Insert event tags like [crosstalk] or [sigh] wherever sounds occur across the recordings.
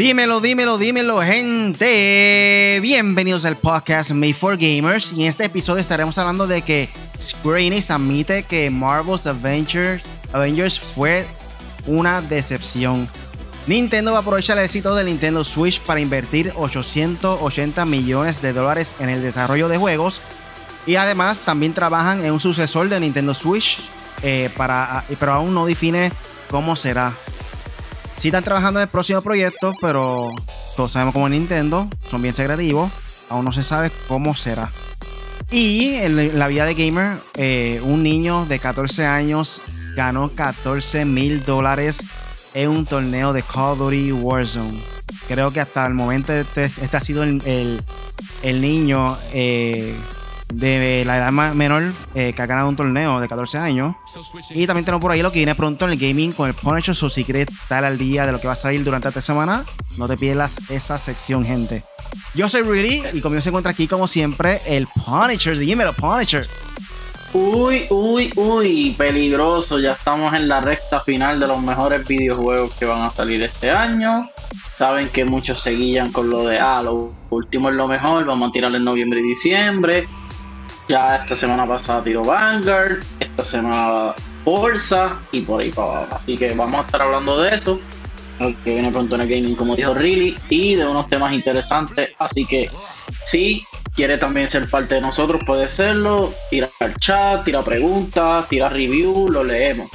Dímelo, dímelo, dímelo, gente. Bienvenidos al podcast Made for Gamers. Y en este episodio estaremos hablando de que Square admite que Marvel's Avengers, fue una decepción. Nintendo va a aprovechar el éxito del Nintendo Switch para invertir 880 millones de dólares en el desarrollo de juegos. Y además también trabajan en un sucesor de Nintendo Switch, eh, para, pero aún no define cómo será. Sí están trabajando en el próximo proyecto, pero todos sabemos como Nintendo, son bien secretivos. Aún no se sabe cómo será. Y en la vida de gamer, eh, un niño de 14 años ganó 14 mil dólares en un torneo de Call of Duty Warzone. Creo que hasta el momento este, este ha sido el, el, niño eh, de la edad menor eh, que ha ganado un torneo de 14 años. Y también tenemos por ahí lo que viene pronto en el gaming con el Punisher. So, si quieres estar al día de lo que va a salir durante esta semana, no te pierdas esa sección, gente. Yo soy Rudy y conmigo se encuentra aquí, como siempre, el Punisher. Dímelo, Punisher. Uy, uy, uy, peligroso. Ya estamos en la recta final de los mejores videojuegos que van a salir este año. Saben que muchos seguían con lo de, ah, lo último es lo mejor, vamos a tirar en noviembre y diciembre. Ya esta semana pasada tiró Vanguard, esta semana Forza y por ahí para. Así que vamos a estar hablando de eso, que viene pronto en el gaming, como dijo Riley, y de unos temas interesantes. Así que si quiere también ser parte de nosotros, puede serlo. Tira al chat, tira preguntas, tira review, lo leemos.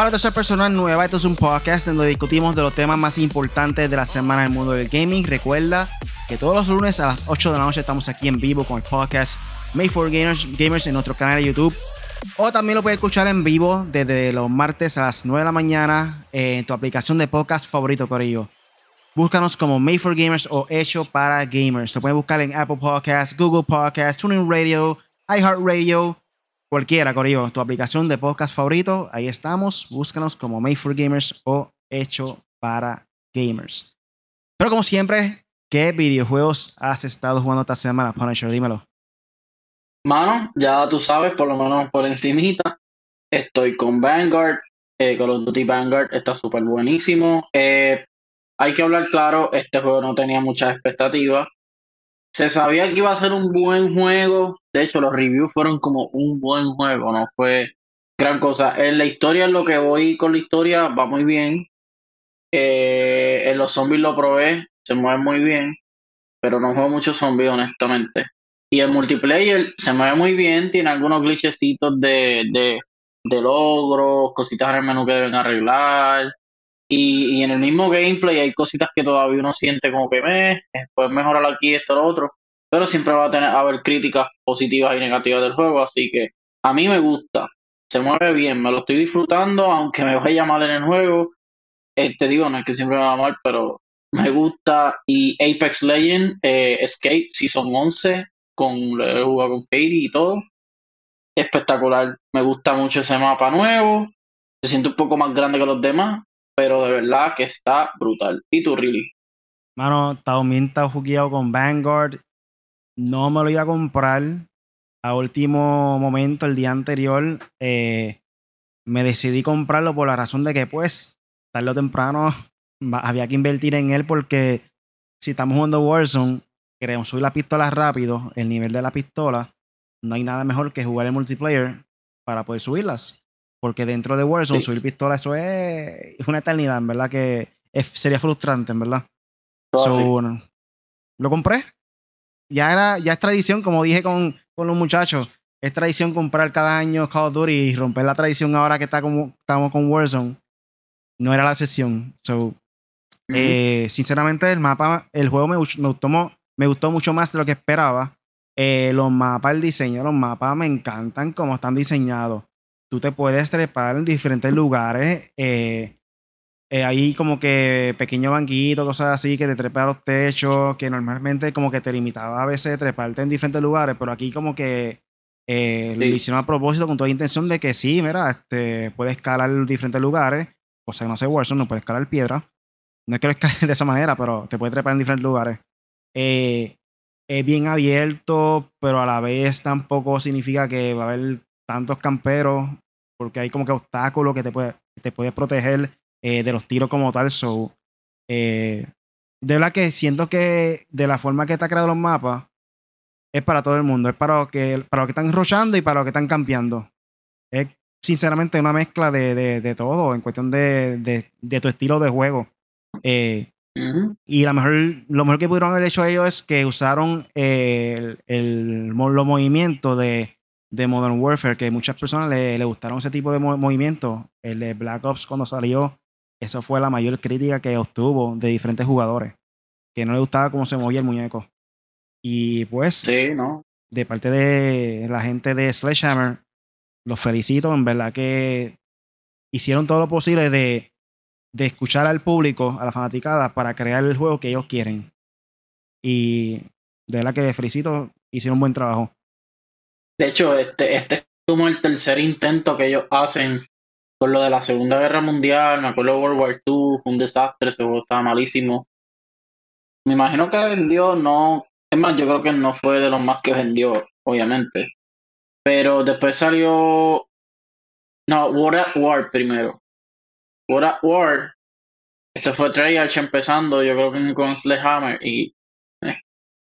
Para todas personas nuevas, esto es un podcast donde discutimos de los temas más importantes de la semana en el mundo del gaming. Recuerda que todos los lunes a las 8 de la noche estamos aquí en vivo con el podcast Made for Gamers, Gamers en nuestro canal de YouTube. O también lo puedes escuchar en vivo desde los martes a las 9 de la mañana en tu aplicación de podcast favorito, por ello. Búscanos como Made for Gamers o Hecho para Gamers. Lo puedes buscar en Apple Podcasts, Google Podcasts, TuneIn Radio, iHeartRadio, cualquiera, Corillo. Tu aplicación de podcast favorito, ahí estamos. Búscanos como Made for Gamers o Hecho para Gamers. Pero como siempre, ¿qué videojuegos has estado jugando esta semana, Punisher? Dímelo. Mano, ya tú sabes, por lo menos por encimita, estoy con Vanguard, eh, Call of Duty Vanguard está súper buenísimo. Eh, hay que hablar claro, este juego no tenía muchas expectativas. Se sabía que iba a ser un buen juego, de hecho los reviews fueron como un buen juego, no fue gran cosa. En la historia, en lo que voy con la historia, va muy bien. Eh, en los zombies lo probé, se mueve muy bien, pero no juego muchos zombies, honestamente. Y el multiplayer se mueve muy bien, tiene algunos glitchecitos de, de, de logros, cositas en el menú que deben arreglar. Y, y, en el mismo gameplay hay cositas que todavía uno siente como que me, puedes mejorar aquí esto lo otro. Pero siempre va a tener a haber críticas positivas y negativas del juego, así que a mí me gusta, se mueve bien, me lo estoy disfrutando, aunque me vaya mal en el juego. Eh, te digo, no es que siempre me va mal, pero me gusta. Y Apex Legends, eh, Escape Season 11, con he jugado con Katie y todo. Espectacular. Me gusta mucho ese mapa nuevo. Se siente un poco más grande que los demás, pero de verdad que está brutal. ¿Y tú, Really? Mano, también está jugueado con Vanguard. No me lo iba a comprar. A último momento, el día anterior, eh, me decidí comprarlo por la razón de que, pues, tarde o temprano había que invertir en él porque si estamos jugando Warzone, queremos subir la pistola rápido, el nivel de la pistola, no hay nada mejor que jugar el multiplayer para poder subirlas. Porque dentro de Warzone, subir pistola, eso es una eternidad, en verdad, que sería frustrante, en verdad. lo compré. Ya, era, ya es tradición, como dije con, con los muchachos, es tradición comprar cada año Call of Duty y romper la tradición ahora que está como, estamos con Warzone. No era la sesión. So, eh, sinceramente, el mapa, el juego me, me, gustó, me gustó mucho más de lo que esperaba. Eh, los mapas, el diseño, los mapas me encantan como están diseñados. Tú te puedes trepar en diferentes lugares. Eh, eh, hay como que pequeños banquitos, cosas así, que te trepa a los techos, que normalmente como que te limitaba a veces treparte en diferentes lugares, pero aquí como que lo hicieron a propósito con toda intención de que sí, mira, este, puedes escalar en diferentes lugares, o sea, no sé, Warzone no puedes escalar piedra. No es que lo escales [laughs] de esa manera, pero te puedes trepar en diferentes lugares. Eh, es bien abierto, pero a la vez tampoco significa que va a haber tantos camperos, porque hay como que obstáculos que te puede, te puede proteger eh, de los tiros como tal. So, Eh, de verdad que siento que de la forma que está creado los mapas, es para todo el mundo. Es para los que, para los que están rochando y para los que están campeando. Es sinceramente una mezcla de, de, todo en cuestión de, de, tu estilo de juego. Eh, y la mejor, lo mejor que pudieron haber hecho ellos es que usaron el, el, los movimientos de, de Modern Warfare, que muchas personas le, le gustaron ese tipo de movimientos. El de Black Ops cuando salió, eso fue la mayor crítica que obtuvo de diferentes jugadores, que no le gustaba cómo se movía el muñeco. Y pues, sí, ¿no? de parte de la gente de Sledgehammer, los felicito, en verdad que hicieron todo lo posible de, de escuchar al público, a la fanaticada, para crear el juego que ellos quieren. Y de verdad que felicito, hicieron un buen trabajo. De hecho, este, este es como el tercer intento que ellos hacen con lo de la Segunda Guerra Mundial. Me acuerdo World War II, fue un desastre, ese juego estaba malísimo. Me imagino que vendió, no. Es más, yo creo que no fue de los más que vendió, obviamente. Pero después salió. No, War at War primero. War at War. Ese fue Treyarch empezando, yo creo que con Sledgehammer. Y. Eh,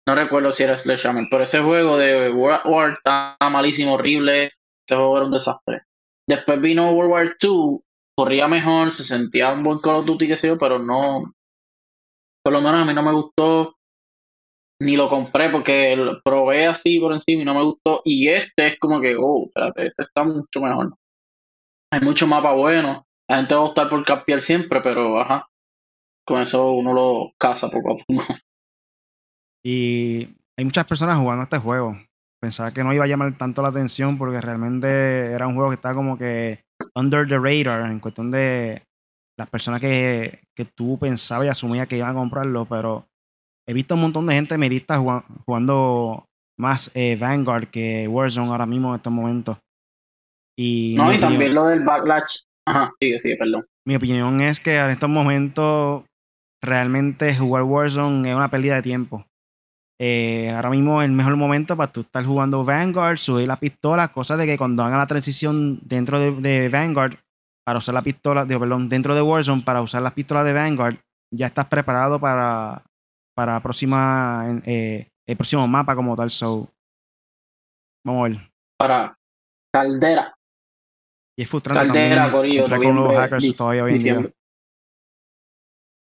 no recuerdo si era Sledgehammer. Pero ese juego de War at War estaba malísimo, horrible. Ese juego era un desastre. Después vino World War II. Corría mejor, se sentía un buen Call of Duty, que sé yo, pero no. Por lo menos a mí no me gustó ni lo compré porque lo probé así por encima y no me gustó. Y este es como que, oh, espérate, este está mucho mejor. Hay mucho mapa bueno. La gente va a optar por campear siempre, pero ajá. Con eso uno lo caza poco a poco. Y hay muchas personas jugando este juego. Pensaba que no iba a llamar tanto la atención porque realmente era un juego que estaba como que under the radar en cuestión de las personas que, que tú pensabas y asumías que iban a comprarlo, pero he visto un montón de gente merista jugando más eh, Vanguard que Warzone ahora mismo en estos momentos. Y no, y también lo del backlash. Ajá, sigue, sigue, perdón. Mi opinión es que en estos momentos realmente jugar Warzone es una pérdida de tiempo. Eh, ahora mismo es el mejor momento para tú estar jugando Vanguard, subir la pistola, cosa de que cuando hagan la transición dentro de, Vanguard para usar la pistola, digo, perdón, dentro de Warzone para usar las pistolas de Vanguard, ya estás preparado para, para próxima, eh, el próximo mapa como tal. So, vamos a ver. Para Caldera. Y es frustrante Caldera, Corillo, con los hackers todavía hoy en diciembre.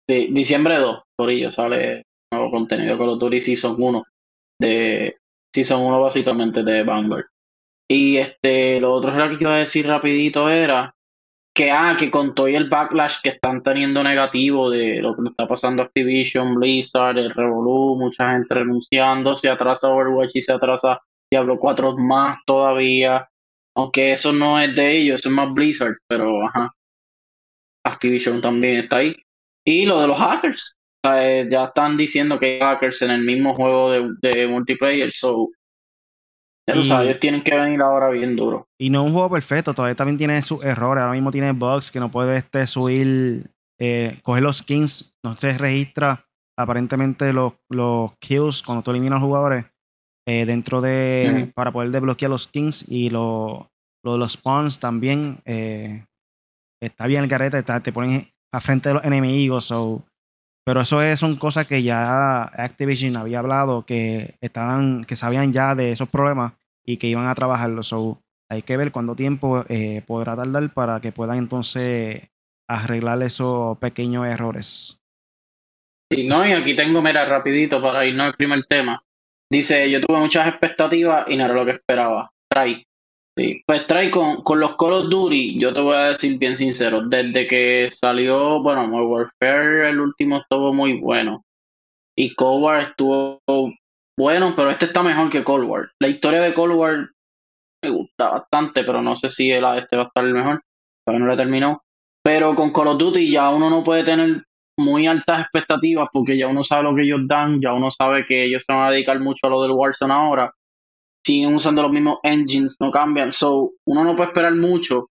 Sí, diciembre 2, Corillo, sale nuevo contenido con los Duty Season 1 de Season 1 básicamente de Vanguard. Y este, lo otro que iba a decir rapidito era que, ah, que con todo el backlash que están teniendo negativo de lo que está pasando Activision, Blizzard, el Revolu, mucha gente renunciando, se atrasa Overwatch y se atrasa Diablo 4 más todavía. Aunque eso no es de ellos, eso es más Blizzard, pero ajá. Activision también está ahí. Y lo de los hackers. Eh, ya están diciendo que hay hackers en el mismo juego de, de multiplayer, so ellos tienen que venir ahora bien duro. Y no es un juego perfecto, todavía también tiene sus errores. Ahora mismo tiene bugs que no puede este, subir, eh, coger los skins, no se registra aparentemente los, los kills cuando tú eliminas a los jugadores eh, dentro de. para poder desbloquear los skins y lo, lo los spawns también. Eh, está bien el carrete, te ponen a frente de los enemigos. Pero eso son cosas que ya Activision había hablado, que estaban, que sabían ya de esos problemas y que iban a trabajarlo. So, hay que ver cuánto tiempo eh, podrá tardar para que puedan entonces arreglar esos pequeños errores. Sí, no, y aquí tengo, mira, rapidito para irnos al primer tema. Dice, yo tuve muchas expectativas y no era lo que esperaba. Trae. Sí, pues trae con, con los Call of Duty, yo te voy a decir bien sincero, desde que salió, bueno, Modern Warfare, el último estuvo muy bueno. Y Cold War estuvo bueno, pero este está mejor que Cold War. La historia de Cold War me gusta bastante, pero no sé si el, este va a estar el mejor, pero no lo he terminado. Pero con Call of Duty ya uno no puede tener muy altas expectativas porque ya uno sabe lo que ellos dan, ya uno sabe que ellos se van a dedicar mucho a lo del Warzone ahora. Siguen usando los mismos engines, no cambian. So, uno no puede esperar mucho.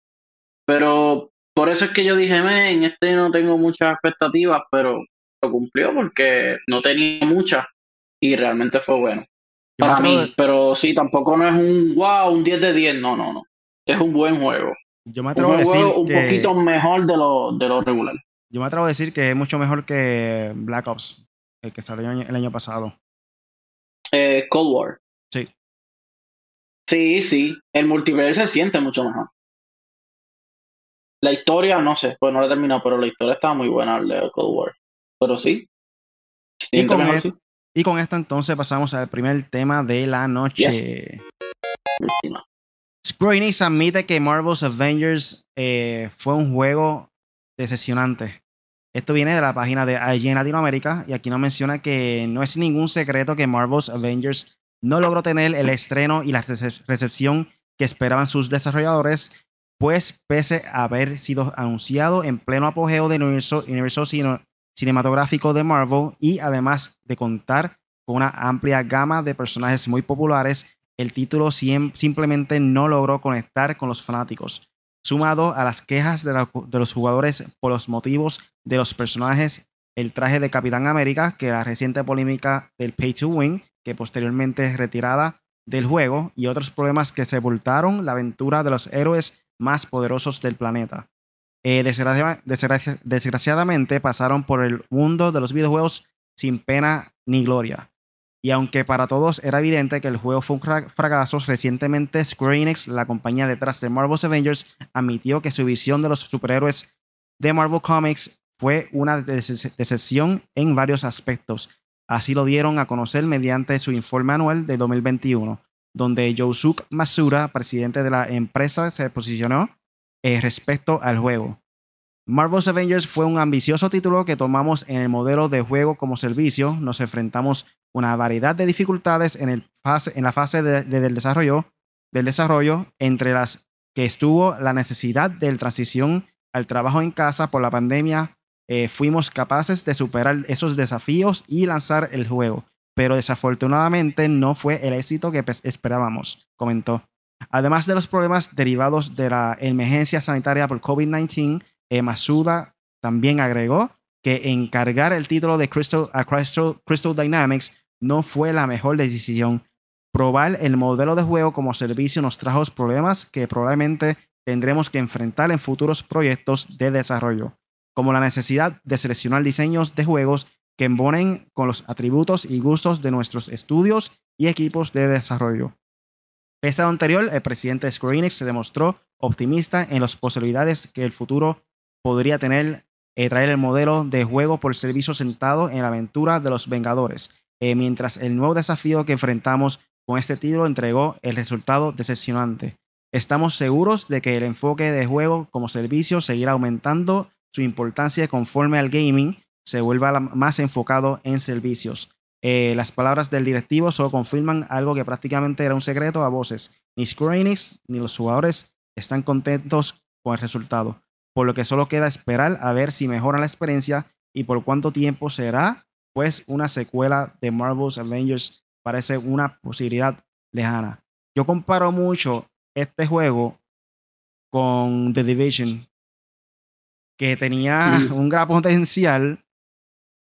Pero por eso es que yo dije, en este no tengo muchas expectativas, pero lo cumplió porque no tenía muchas y realmente fue bueno. para mí, pero sí, tampoco no es un wow, un 10 de 10, no, no, no. Es un buen juego. Yo me atrevo a decir un poquito mejor de lo, de lo regular. Yo me atrevo a decir que es mucho mejor que Black Ops, el que salió el año pasado. Eh, Cold War. Sí. Sí, sí. El multiplayer se siente mucho mejor. La historia, no sé, pues no la he terminado, pero la historia estaba muy buena, el de Cold War. Pero sí. Y con, y con, esto entonces pasamos al primer tema de la noche. Square Enix admite que Marvel's Avengers eh, fue un juego decepcionante. Esto viene de la página de IG en Latinoamérica y aquí nos menciona que no es ningún secreto que Marvel's Avengers no logró tener el estreno y la recepción que esperaban sus desarrolladores, pues pese a haber sido anunciado en pleno apogeo del universo, cinematográfico de Marvel y además de contar con una amplia gama de personajes muy populares, el título simplemente no logró conectar con los fanáticos sumado a las quejas de, los jugadores por los motivos de los personajes, el traje de Capitán América, que la reciente polémica del Pay to Win, que posteriormente es retirada del juego, y otros problemas que sepultaron la aventura de los héroes más poderosos del planeta. Eh, desgraciadamente pasaron por el mundo de los videojuegos sin pena ni gloria. Y aunque para todos era evidente que el juego fue un fracaso, recientemente Square Enix, la compañía detrás de Marvel's Avengers, admitió que su visión de los superhéroes de Marvel Comics fue una decepción en varios aspectos. Así lo dieron a conocer mediante su informe anual de 2021, donde Yosuke Masura, presidente de la empresa, se posicionó eh, respecto al juego. Marvel's Avengers fue un ambicioso título que tomamos en el modelo de juego como servicio. Nos enfrentamos una variedad de dificultades en, la fase del, desarrollo, del desarrollo, entre las que estuvo la necesidad de transición al trabajo en casa por la pandemia. Eh, fuimos capaces de superar esos desafíos y lanzar el juego, pero desafortunadamente no fue el éxito que esperábamos, comentó. Además de los problemas derivados de la emergencia sanitaria por COVID-19, eh, Masuda también agregó que encargar el título de Crystal, a Crystal, Dynamics no fue la mejor decisión. Probar el modelo de juego como servicio nos trajo problemas que probablemente tendremos que enfrentar en futuros proyectos de desarrollo, como la necesidad de seleccionar diseños de juegos que embonen con los atributos y gustos de nuestros estudios y equipos de desarrollo. Pese a lo anterior, el presidente de Square Enix se demostró optimista en las posibilidades que el futuro podría tener eh, traer el modelo de juego por servicio sentado en la aventura de los Vengadores, eh, mientras el nuevo desafío que enfrentamos con este título entregó el resultado decepcionante. Estamos seguros de que el enfoque de juego como servicio seguirá aumentando su importancia conforme al gaming se vuelva más enfocado en servicios. Eh, las palabras del directivo solo confirman algo que prácticamente era un secreto a voces. Ni Square ni los jugadores están contentos con el resultado por lo que solo queda esperar a ver si mejora la experiencia y por cuánto tiempo será, pues una secuela de Marvel's Avengers parece una posibilidad lejana. Yo comparo mucho este juego con The Division, que tenía un gran potencial,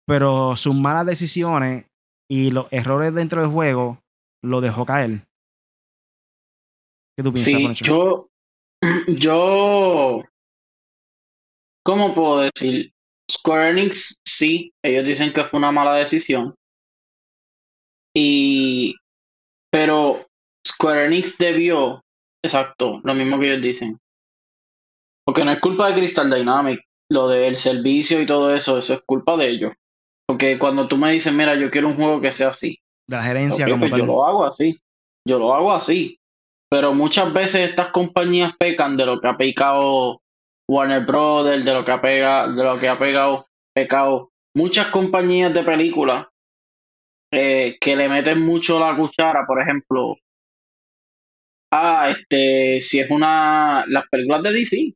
pero sus malas decisiones y los errores dentro del juego lo dejó caer. ¿Qué tú piensas, sí, Yo, [clears throat] yo ¿Cómo puedo decir? Square Enix, sí, ellos dicen que fue una mala decisión. Y. Pero Square Enix debió. Exacto, lo mismo que ellos dicen. Porque no es culpa de Crystal Dynamics. Lo del servicio y todo eso, eso es culpa de ellos. Porque cuando tú me dices, mira, yo quiero un juego que sea así. La gerencia como pues Yo lo hago así. Yo lo hago así. Pero muchas veces estas compañías pecan de lo que ha pecado Warner Brothers, de lo que ha pegado, de lo que ha pegado, pecado muchas compañías de películas eh, que le meten mucho la cuchara, por ejemplo, ah, este, si es una, las películas de DC,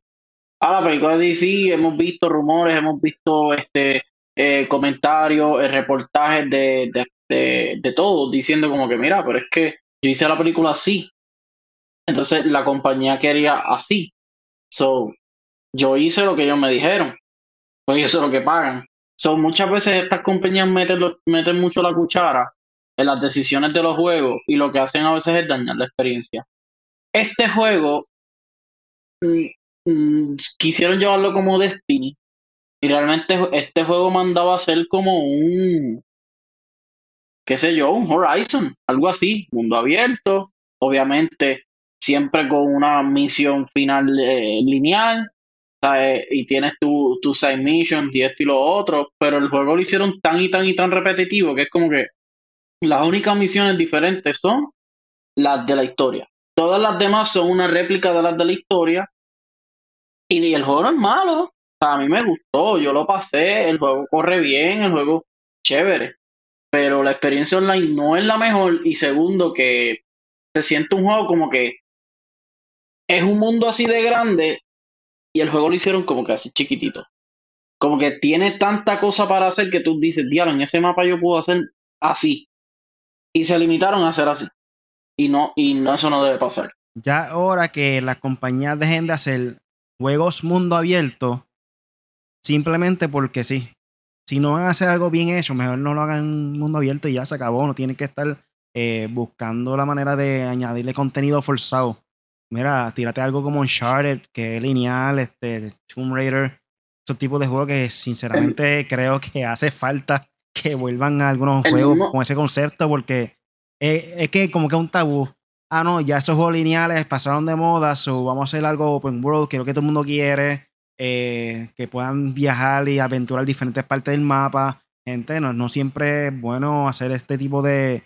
ah, las películas de DC, hemos visto rumores, hemos visto este eh, comentarios, eh, reportajes de, de, de, de todos diciendo como que, mira, pero es que yo hice la película así. Entonces la compañía quería así. So, yo hice lo que ellos me dijeron, pues eso es lo que pagan. Son muchas veces estas compañías meten, meten mucho la cuchara en las decisiones de los juegos y lo que hacen a veces es dañar la experiencia. Este juego mm, quisieron llevarlo como Destiny, Y realmente este juego mandaba a ser como un, qué sé yo, un Horizon, algo así, mundo abierto, obviamente siempre con una misión final eh, lineal, y tienes tu, tu side missions y esto y lo otro, pero el juego lo hicieron tan y tan y tan repetitivo que es como que las únicas misiones diferentes son las de la historia. Todas las demás son una réplica de las de la historia. Y el juego no es malo. a mí me gustó, yo lo pasé, el juego corre bien, el juego chévere. Pero la experiencia online no es la mejor. Y segundo, que se siente un juego como que es un mundo así de grande y el juego lo hicieron como que así chiquitito. Como que tiene tanta cosa para hacer que tú dices, diablo, en ese mapa yo puedo hacer así. Y se limitaron a hacer así. Y no, y no, eso no debe pasar. Ya ahora que las compañías dejen de hacer juegos mundo abierto, simplemente porque sí. Si no van a hacer algo bien hecho, mejor no lo hagan mundo abierto y ya se acabó. No tienen que estar eh, buscando la manera de añadirle contenido forzado. Mira, tírate algo como Uncharted, que es lineal, este, Tomb Raider, esos tipos de juegos que sinceramente creo que hace falta que vuelvan a algunos juegos con ese concepto, porque es, que como que es un tabú. Ah, no, ya esos juegos lineales pasaron de moda, so vamos a hacer algo open world, que es lo que todo el mundo quiere, eh, que puedan viajar y aventurar diferentes partes del mapa. Gente, no, no siempre es bueno hacer este tipo de,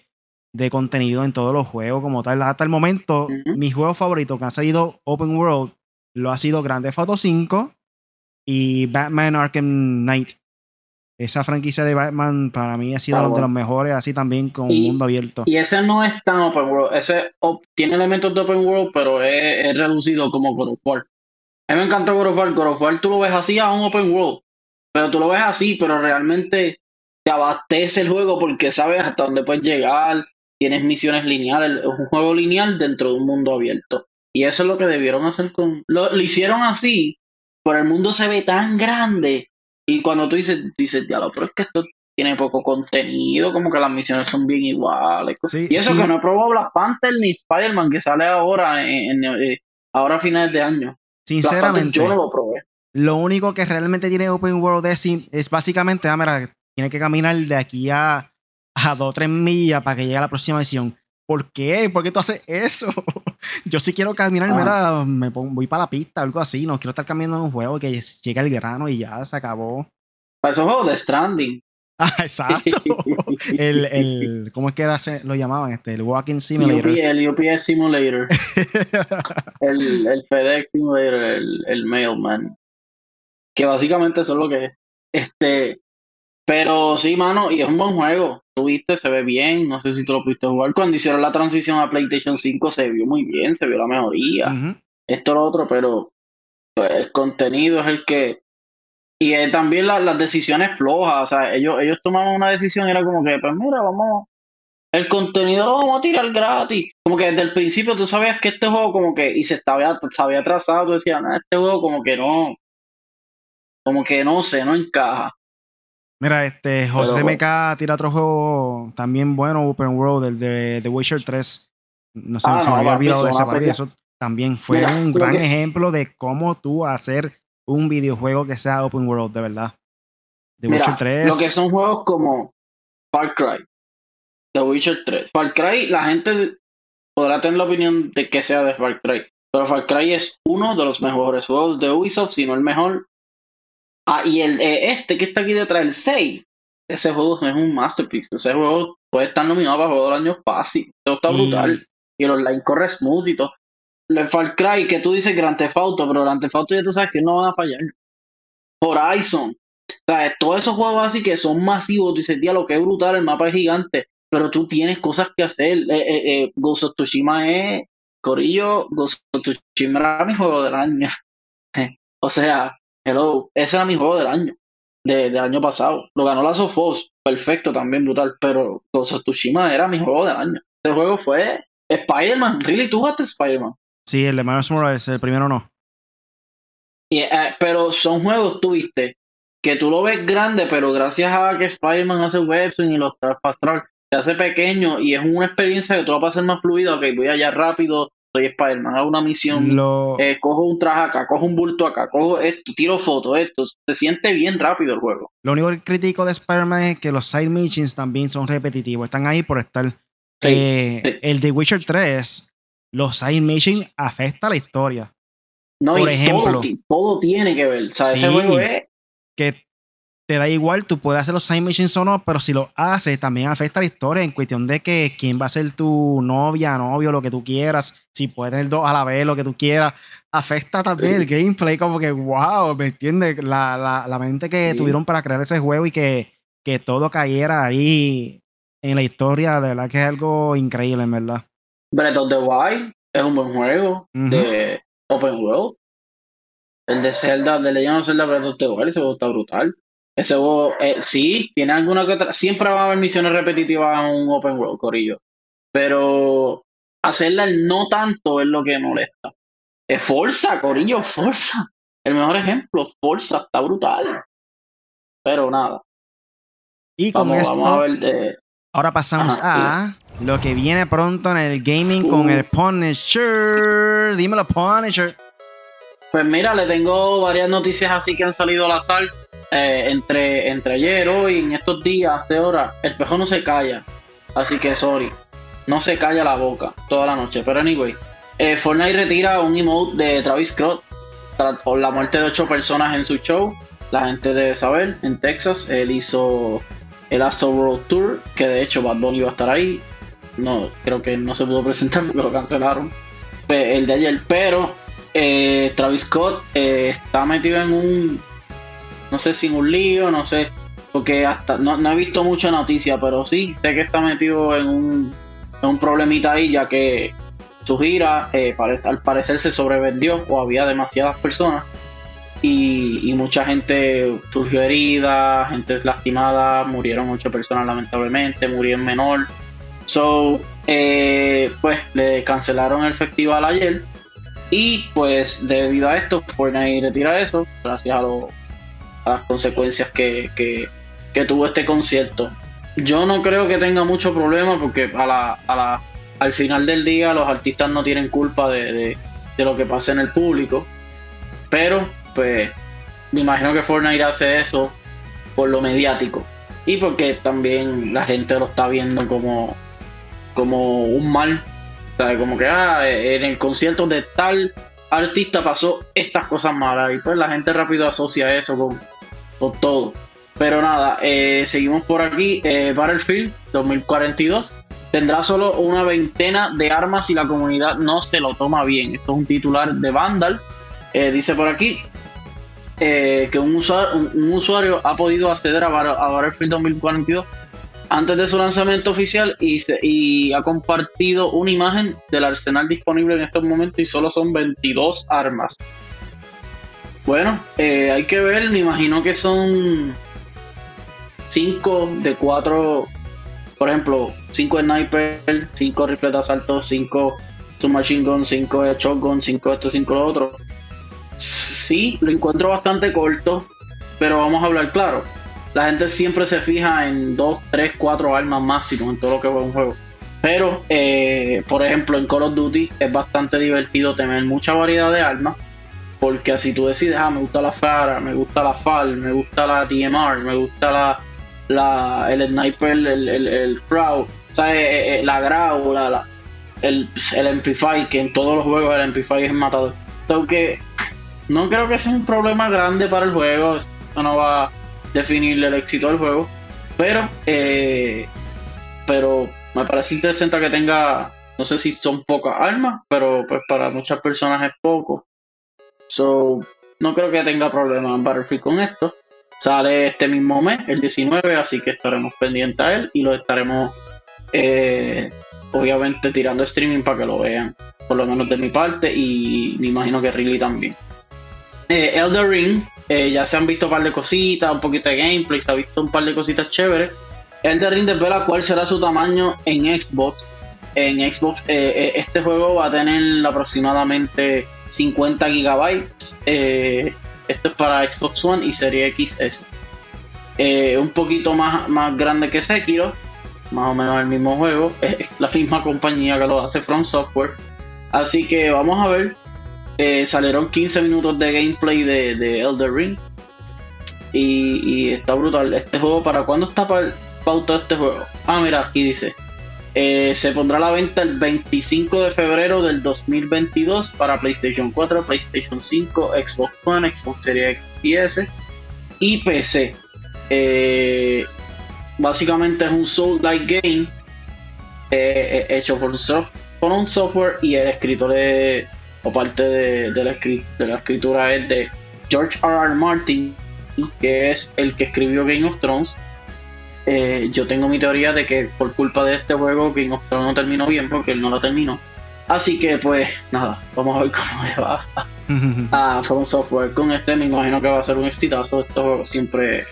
de contenido en todos los juegos como tal. Hasta el momento, mis juegos favoritos que han salido Open World lo ha sido Grande Photo 5 y Batman Arkham Knight. Esa franquicia de Batman para mí ha sido uno de los mejores, así también con un mundo abierto. Y ese no es tan open world, ese tiene elementos de open world, pero es, reducido como God of War. A mí me encantó God of War, God of War tú lo ves así a un open world, pero tú lo ves así, pero realmente te abastece el juego porque sabes hasta dónde puedes llegar, tienes misiones lineales, es un juego lineal dentro de un mundo abierto. Y eso es lo que debieron hacer con... Lo, hicieron así, pero el mundo se ve tan grande. Y cuando tú dices, dices, diablo, pero es que esto tiene poco contenido, como que las misiones son bien iguales. y eso que no he probado Black Panther ni Spider-Man, que sale ahora, en, eh, ahora a finales de año. Sinceramente, yo no lo probé. Lo único que realmente tiene Open World es, es básicamente, ah, mira, tiene que caminar de aquí a a dos o tres millas para que llegue a la próxima misión. ¿Por qué? ¿Por qué tú haces eso? [laughs] Yo sí quiero caminar, mira, me voy para la pista, algo así. No quiero estar caminando en un juego que llegue el grano y ya se acabó. Para esos juegos de Stranding. [laughs] Ah, exacto. [laughs] el, el, ¿Cómo es que era, lo llamaban? Este, el Walking Simulator. el UPS Simulator. el, el, FedEx Simulator, el, el Mailman. Que básicamente eso es lo que es. Este, pero sí, mano, y es un buen juego. Tuviste, se ve bien. No sé si tú lo pudiste jugar. Cuando hicieron la transición a PlayStation 5 se vio muy bien, se vio la mejoría. Esto, lo otro, pero pues, el contenido es el que. Y también las decisiones flojas. O sea, ellos, ellos tomaron una decisión y era como que, pues mira, vamos. El contenido lo vamos a tirar gratis. Como que desde el principio tú sabías que este juego, como que. Y se estaba, se había atrasado. Tú decías, no, este juego, como que no. Como que no sé, no encaja. Mira, este José MK tira otro juego también bueno, Open World, el de The Witcher 3. No sé, ah, se me había olvidado de ese para Eso también fue un gran ejemplo de cómo tú hacer un videojuego que sea Open World, de verdad. The Witcher 3. Lo que son juegos como Far Cry, The Witcher 3. Far Cry, la gente podrá tener la opinión de que sea de Far Cry. Pero Far Cry es uno de los mejores juegos de Ubisoft, si no el mejor, Ah, y el eh, este que está aquí detrás, el 6, ese juego es un masterpiece. Ese juego puede estar nominado para juego del año fácil. Esto está brutal. Y el online corre smooth y todo. El Far Cry, que tú dices Grand Theft Auto, pero Grand Theft Auto ya tú sabes que no van a fallar. Horizon. O sea, todos esos juegos así que son masivos, tú dices, lo que es brutal, el mapa es gigante, pero tú tienes cosas que hacer. Eh, eh, eh Ghost of Tsushima es, Corillo, Ghost of Tsushima era mi juego del año. [laughs] o sea, Hello, ese era mi juego del año, de, del año pasado. Lo ganó la Sofos, perfecto, también brutal, pero Ghost Tsushima era mi juego del año. Ese juego fue Spider-Man, ¿really? ¿Tú jugaste Spider-Man? Sí, el de Miles Morales, el primero no. Y, eh, pero son juegos, tuviste, que tú lo ves grande, pero gracias a que Spider-Man hace webswing y los traspastral, se hace pequeño y es una experiencia que tú vas a pasar más fluida, ok, voy allá rápido, soy Spider-Man, hago una misión, eh, cojo un traje acá, cojo un bulto acá, cojo esto, tiro fotos, esto. Se siente bien rápido el juego. Lo único que critico de Spider-Man es que los side missions también son repetitivos. Están ahí por estar. Eh, el de Witcher 3, los side missions afecta la historia. No, por ejemplo, todo, tiene que ver. O sea, ese juego es. Que te da igual, tú puedes hacer los side missions o no, pero si lo haces, también afecta la historia en cuestión de que quién va a ser tu novia, novio, lo que tú quieras, si puedes tener dos a la vez, lo que tú quieras. Afecta también el gameplay, como que, wow, ¿me entiendes? La, la, mente que tuvieron para crear ese juego y que, que todo cayera ahí en la historia, de verdad que es algo increíble, en verdad. Breath of the Wild es un buen juego de Open World. El de Zelda, de Legend of Zelda Breath of the Wild, ese juego está brutal. Ese juego, eh, sí, tiene alguna que otra. Siempre va a haber misiones repetitivas en un open world, Corillo. Pero hacerla el no tanto es lo que molesta. Es Forza, Corillo, Forza. El mejor ejemplo, Forza, está brutal. Pero nada. Y con esto, eh, ahora pasamos a lo que viene pronto en el gaming con uh. el Punisher. Dímelo, Punisher. Pues mira, le tengo varias noticias así que han salido al azar. Eh, entre, entre ayer, hoy, en estos días, hace horas, el pejo no se calla. Así que, sorry, no se calla la boca toda la noche. Pero, anyway, eh, Fortnite retira un emote de Travis Scott por la muerte de ocho personas en su show. La gente debe saber, en Texas, él hizo el Astro World Tour, que de hecho Bad Bunny iba a estar ahí. No, creo que no se pudo presentar [laughs] porque lo cancelaron. El de ayer, pero eh, Travis Scott está metido en un no sé si un lío, no sé, porque hasta no, he visto mucha noticia, pero sí sé que está metido en un, en un problemita ahí, ya que su gira eh, al parecer se sobrevendió o había demasiadas personas y, mucha gente surgió herida, gente lastimada, murieron ocho personas lamentablemente, murió en menor. So, eh, pues le cancelaron el festival ayer y pues debido a esto, Fortnite retira eso, gracias a las consecuencias que, que, tuvo este concierto. Yo no creo que tenga mucho problema porque a la, a la, al final del día los artistas no tienen culpa de, de, lo que pasa en el público. Pero, pues, me imagino que Fortnite hace eso por lo mediático. Y porque también la gente lo está viendo como, como un mal. Como que, ah, en el concierto de tal artista pasó estas cosas malas y pues la gente rápido asocia eso con, con todo. Pero nada, eh, seguimos por aquí. Eh, Battlefield 2042 tendrá solo una veintena de armas y la comunidad no se lo toma bien. Esto es un titular de Vandal. Eh, dice por aquí que un usuario, ha podido acceder a, a Battlefield 2042 antes de su lanzamiento oficial y, y ha compartido una imagen del arsenal disponible en estos momentos y solo son 22 armas. Bueno, eh, hay que ver, me imagino que son 5 de 4, por ejemplo, 5 sniper, 5 rifles de asalto, 5 submachine gun, 5 de shotgun, 5 esto, 5 lo otro. Sí, lo encuentro bastante corto, pero vamos a hablar claro la gente siempre se fija en 2, 3, 4 armas máximo en todo lo que juega un juego. Pero, eh, por ejemplo, en Call of Duty es bastante divertido tener mucha variedad de armas. Porque así tú decides, ah, me gusta la FARA, me gusta la FAL, me gusta la TMR, me gusta la, la el sniper, el, el, el Crowd, ¿sabes? Eh, eh, la Grau, la, el, el MP5, que en todos los juegos el MP5 es matador. Aunque no creo que sea un problema grande para el juego. Esto no va definirle el éxito del juego. Pero, eh, pero me parece interesante que tenga, no sé si son pocas armas, pero pues para muchas personas es poco. So, no creo que tenga problema en Battlefield con esto. Sale este mismo mes, el 19, así que estaremos pendientes a él y lo estaremos eh, obviamente tirando streaming para que lo vean, por lo menos de mi parte y me imagino que Riley también. Eh, Elder Ring eh, ya se han visto un par de cositas, un poquito de gameplay, se ha visto un par de cositas chéveres. Elder Ring desvela cuál será su tamaño en Xbox. En Xbox, eh, eh, este juego va a tener aproximadamente 50 gigabytes. esto es para Xbox One y Serie XS. un poquito más, más grande que Sekiro, más o menos el mismo juego. [laughs] Es la misma compañía que lo hace From Software. Así que vamos a ver. Eh, salieron 15 minutos de gameplay de, de Elder Ring. Y, está brutal. Este juego, ¿para cuándo está pautado este juego? Ah, mira, aquí dice. Eh, se pondrá a la venta el 25 de febrero del 2022 para PlayStation 4, PlayStation 5, Xbox One, Xbox Series X y PC. Eh, básicamente es un Soul-like game hecho por un, por un, software y el escritor de, o parte de, la, de la escritura es de George R. R. Martin, que es el que escribió Game of Thrones eh, yo tengo mi teoría de que por culpa de este juego King of Thrones no terminó bien porque él no lo terminó. Así que pues nada, vamos a ver [laughs] cómo le va [laughs] a From Software con este. Me imagino que va a ser un exitazo. Estos juegos siempre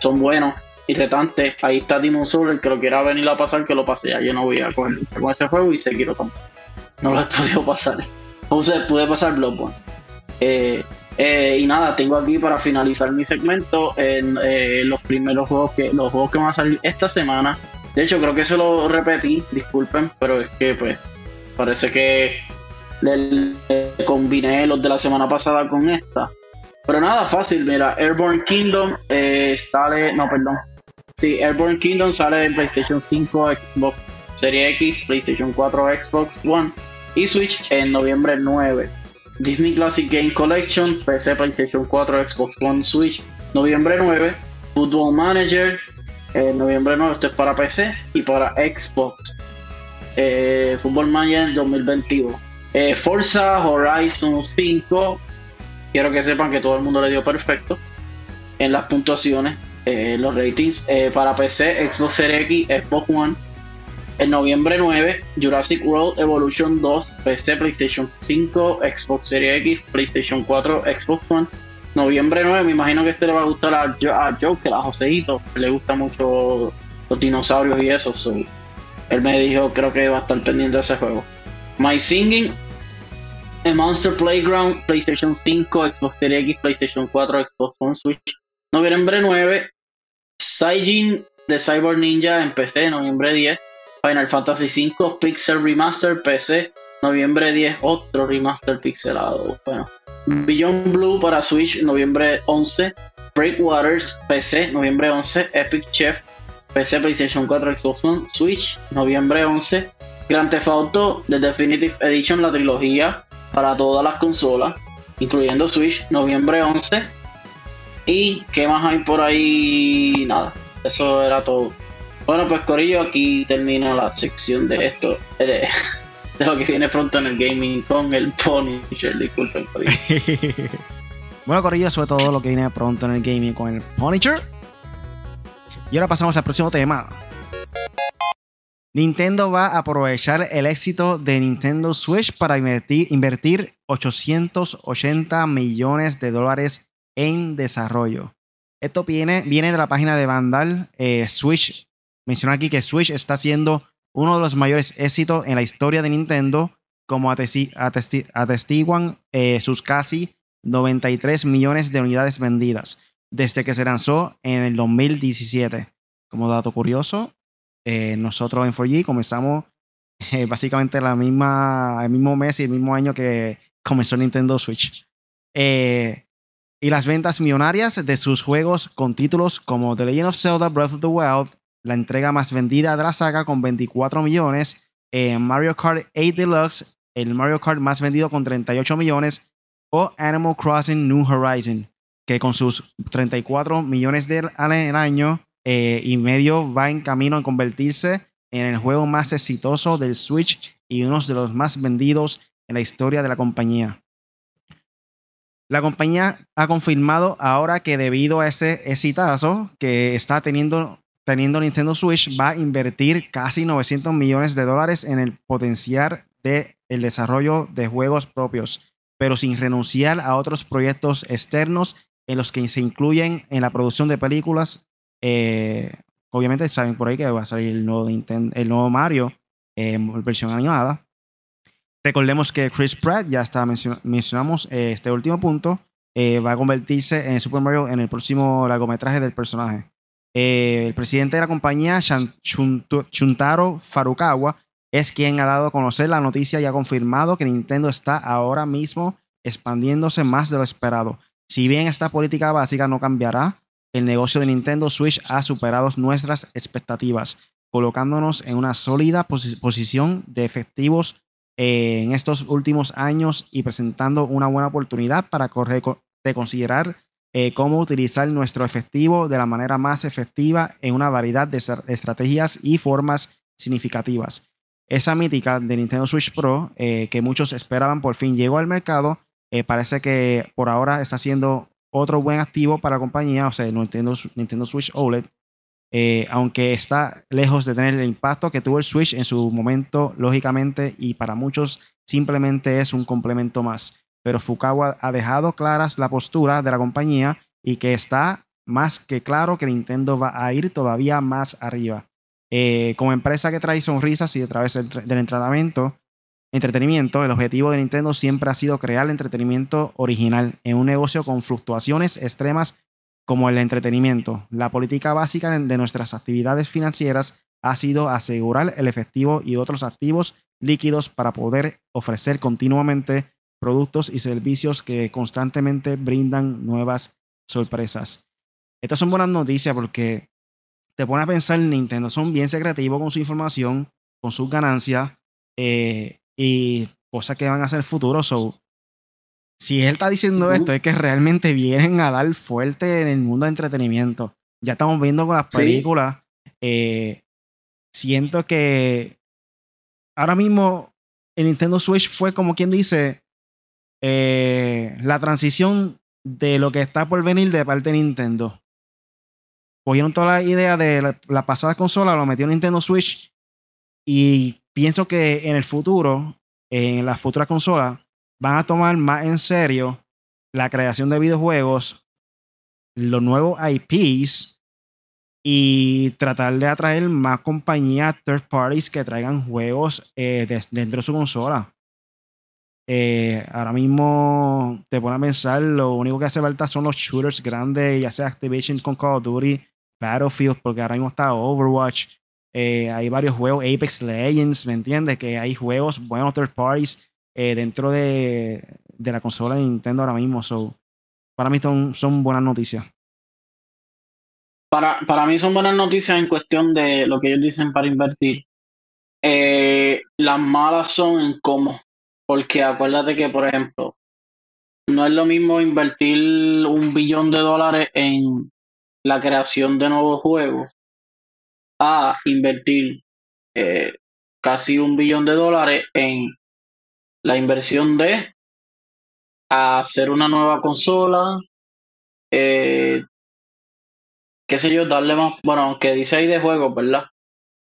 son buenos y retantes. Ahí está Demon Soul, el que lo quiera venir a pasar, que lo pase ya. Yo no voy a coger con ese juego y seguir con. No lo he podido pasar. Puse, pude pasar Bloodborne. Eh, eh, y nada, tengo aquí para finalizar mi segmento en eh, los primeros juegos que los juegos que van a salir esta semana. De hecho, creo que se lo repetí, disculpen, pero es que pues parece que le, combiné los de la semana pasada con esta. Pero nada, fácil, mira, Airborne Kingdom sale, no, perdón. Sí, Airborne Kingdom sale en PlayStation 5, Xbox Series X, PlayStation 4, Xbox One y Switch en noviembre 9. Disney Classic Game Collection, PC, PlayStation 4, Xbox One, Switch, noviembre 9. Football Manager, eh, noviembre 9, esto es para PC y para Xbox. Eh, Football Manager 2022. Eh, Forza Horizon 5, quiero que sepan que todo el mundo le dio perfecto en las puntuaciones, eh, los ratings. para PC, Xbox Series X, Xbox One en noviembre 9, Jurassic World Evolution 2, PC, PlayStation 5, Xbox Series X, PlayStation 4, Xbox One. Noviembre 9, me imagino que este le va a gustar a, a Joker, a Joseito, que le gusta mucho los dinosaurios y eso. él me dijo, creo que va a estar pendiente de ese juego. My Singing, A Monster Playground, PlayStation 5, Xbox Series X, PlayStation 4, Xbox One, Switch. Noviembre 9, Saijin de Cyber Ninja en PC, noviembre 10. Final Fantasy V Pixel Remaster PC, noviembre 10 otro remaster pixelado. Bueno, Beyond Blue para Switch, noviembre 11. Breakwaters PC, noviembre 11. Epic Chef PC, PlayStation 4, Xbox One, Switch, noviembre 11. Grand Theft Auto The Definitive Edition, la trilogía para todas las consolas, incluyendo Switch, noviembre 11. ¿Y qué más hay por ahí? Nada, eso era todo. Bueno, pues Corillo, aquí termina la sección de esto, [laughs] de, lo que viene pronto en el gaming con el Punisher. Disculpen, Corillo. [laughs] bueno, Corillo, sobre todo lo que viene pronto en el gaming con el Punisher. Y ahora pasamos al próximo tema. Nintendo va a aprovechar el éxito de Nintendo Switch para invertir, invertir 880 millones de dólares en desarrollo. Esto viene, viene de la página de Vandal. Eh, Switch Menciona aquí que Switch está siendo uno de los mayores éxitos en la historia de Nintendo, como atestiguan eh, sus casi 93 millones de unidades vendidas desde que se lanzó en el 2017. Como dato curioso, eh, nosotros en 4G comenzamos eh, básicamente el mismo mes y el mismo año que comenzó Nintendo Switch. y las ventas millonarias de sus juegos con títulos como The Legend of Zelda Breath of the Wild, la entrega más vendida de la saga con 24 millones. Mario Kart 8 Deluxe, el Mario Kart más vendido con 38 millones. O Animal Crossing New Horizon, que con sus 34 millones de al año eh, y medio va en camino a convertirse en el juego más exitoso del Switch y uno de los más vendidos en la historia de la compañía. La compañía ha confirmado ahora que debido a ese exitazo que está teniendo teniendo Nintendo Switch, va a invertir casi 900 millones de dólares en el potenciar del el desarrollo de juegos propios, pero sin renunciar a otros proyectos externos en los que se incluyen en la producción de películas. Eh, obviamente saben por ahí que va a salir el nuevo, el nuevo Mario en eh, versión animada. Recordemos que Chris Pratt, ya está mencionamos eh, este último punto, va a convertirse en Super Mario en el próximo largometraje del personaje. Eh, el presidente de la compañía, Shuntaro Farukawa, es quien ha dado a conocer la noticia y ha confirmado que Nintendo está ahora mismo expandiéndose más de lo esperado. Si bien esta política básica no cambiará, el negocio de Nintendo Switch ha superado nuestras expectativas, colocándonos en una sólida posición de efectivos eh, en estos últimos años y presentando una buena oportunidad para reconsiderar eh, cómo utilizar nuestro efectivo de la manera más efectiva en una variedad de estrategias y formas significativas. Esa mítica de Nintendo Switch Pro eh, que muchos esperaban por fin llegó al mercado. parece que por ahora está siendo otro buen activo para la compañía, o sea, Nintendo, Nintendo Switch OLED, eh, aunque está lejos de tener el impacto que tuvo el Switch en su momento, lógicamente, y para muchos simplemente es un complemento más. Pero Fukawa ha dejado claras la postura de la compañía y que está más que claro que Nintendo va a ir todavía más arriba. Eh, como empresa que trae sonrisas y a través del, del entretenimiento, el objetivo de Nintendo siempre ha sido crear entretenimiento original en un negocio con fluctuaciones extremas como el entretenimiento. La política básica de nuestras actividades financieras ha sido asegurar el efectivo y otros activos líquidos para poder ofrecer continuamente productos y servicios que constantemente brindan nuevas sorpresas. Estas son buenas noticias porque te pone a pensar Nintendo, son bien secretivos con su información, con sus ganancias eh, y cosas que van a ser futuros. So, si él está diciendo esto, es que realmente vienen a dar fuerte en el mundo de entretenimiento. Ya estamos viendo con las películas. Eh, siento que ahora mismo el Nintendo Switch fue como quien dice eh, la transición de lo que está por venir de parte de Nintendo. Cogieron toda la idea de la, pasada consola, lo metió en Nintendo Switch y pienso que en el futuro, en la futura consola, van a tomar más en serio la creación de videojuegos, los nuevos IPs y tratar de atraer más compañías third parties que traigan juegos eh, dentro de su consola. Eh, ahora mismo te pone a pensar, lo único que hace falta son los shooters grandes, ya sea Activision con Call of Duty, Battlefield, porque ahora mismo está Overwatch. Eh, hay varios juegos, Apex Legends, ¿me entiendes? Que hay juegos buenos third parties eh, dentro de, la consola de Nintendo ahora mismo. So, para mí son, son buenas noticias. Para, para mí son buenas noticias en cuestión de lo que ellos dicen para invertir. Las malas son en cómo. Porque acuérdate que, por ejemplo, no es lo mismo invertir un billón de dólares en la creación de nuevos juegos a invertir eh, casi un billón de dólares en la inversión de hacer una nueva consola, eh, qué sé yo, darle más, bueno, aunque dice ahí de juegos, ¿verdad?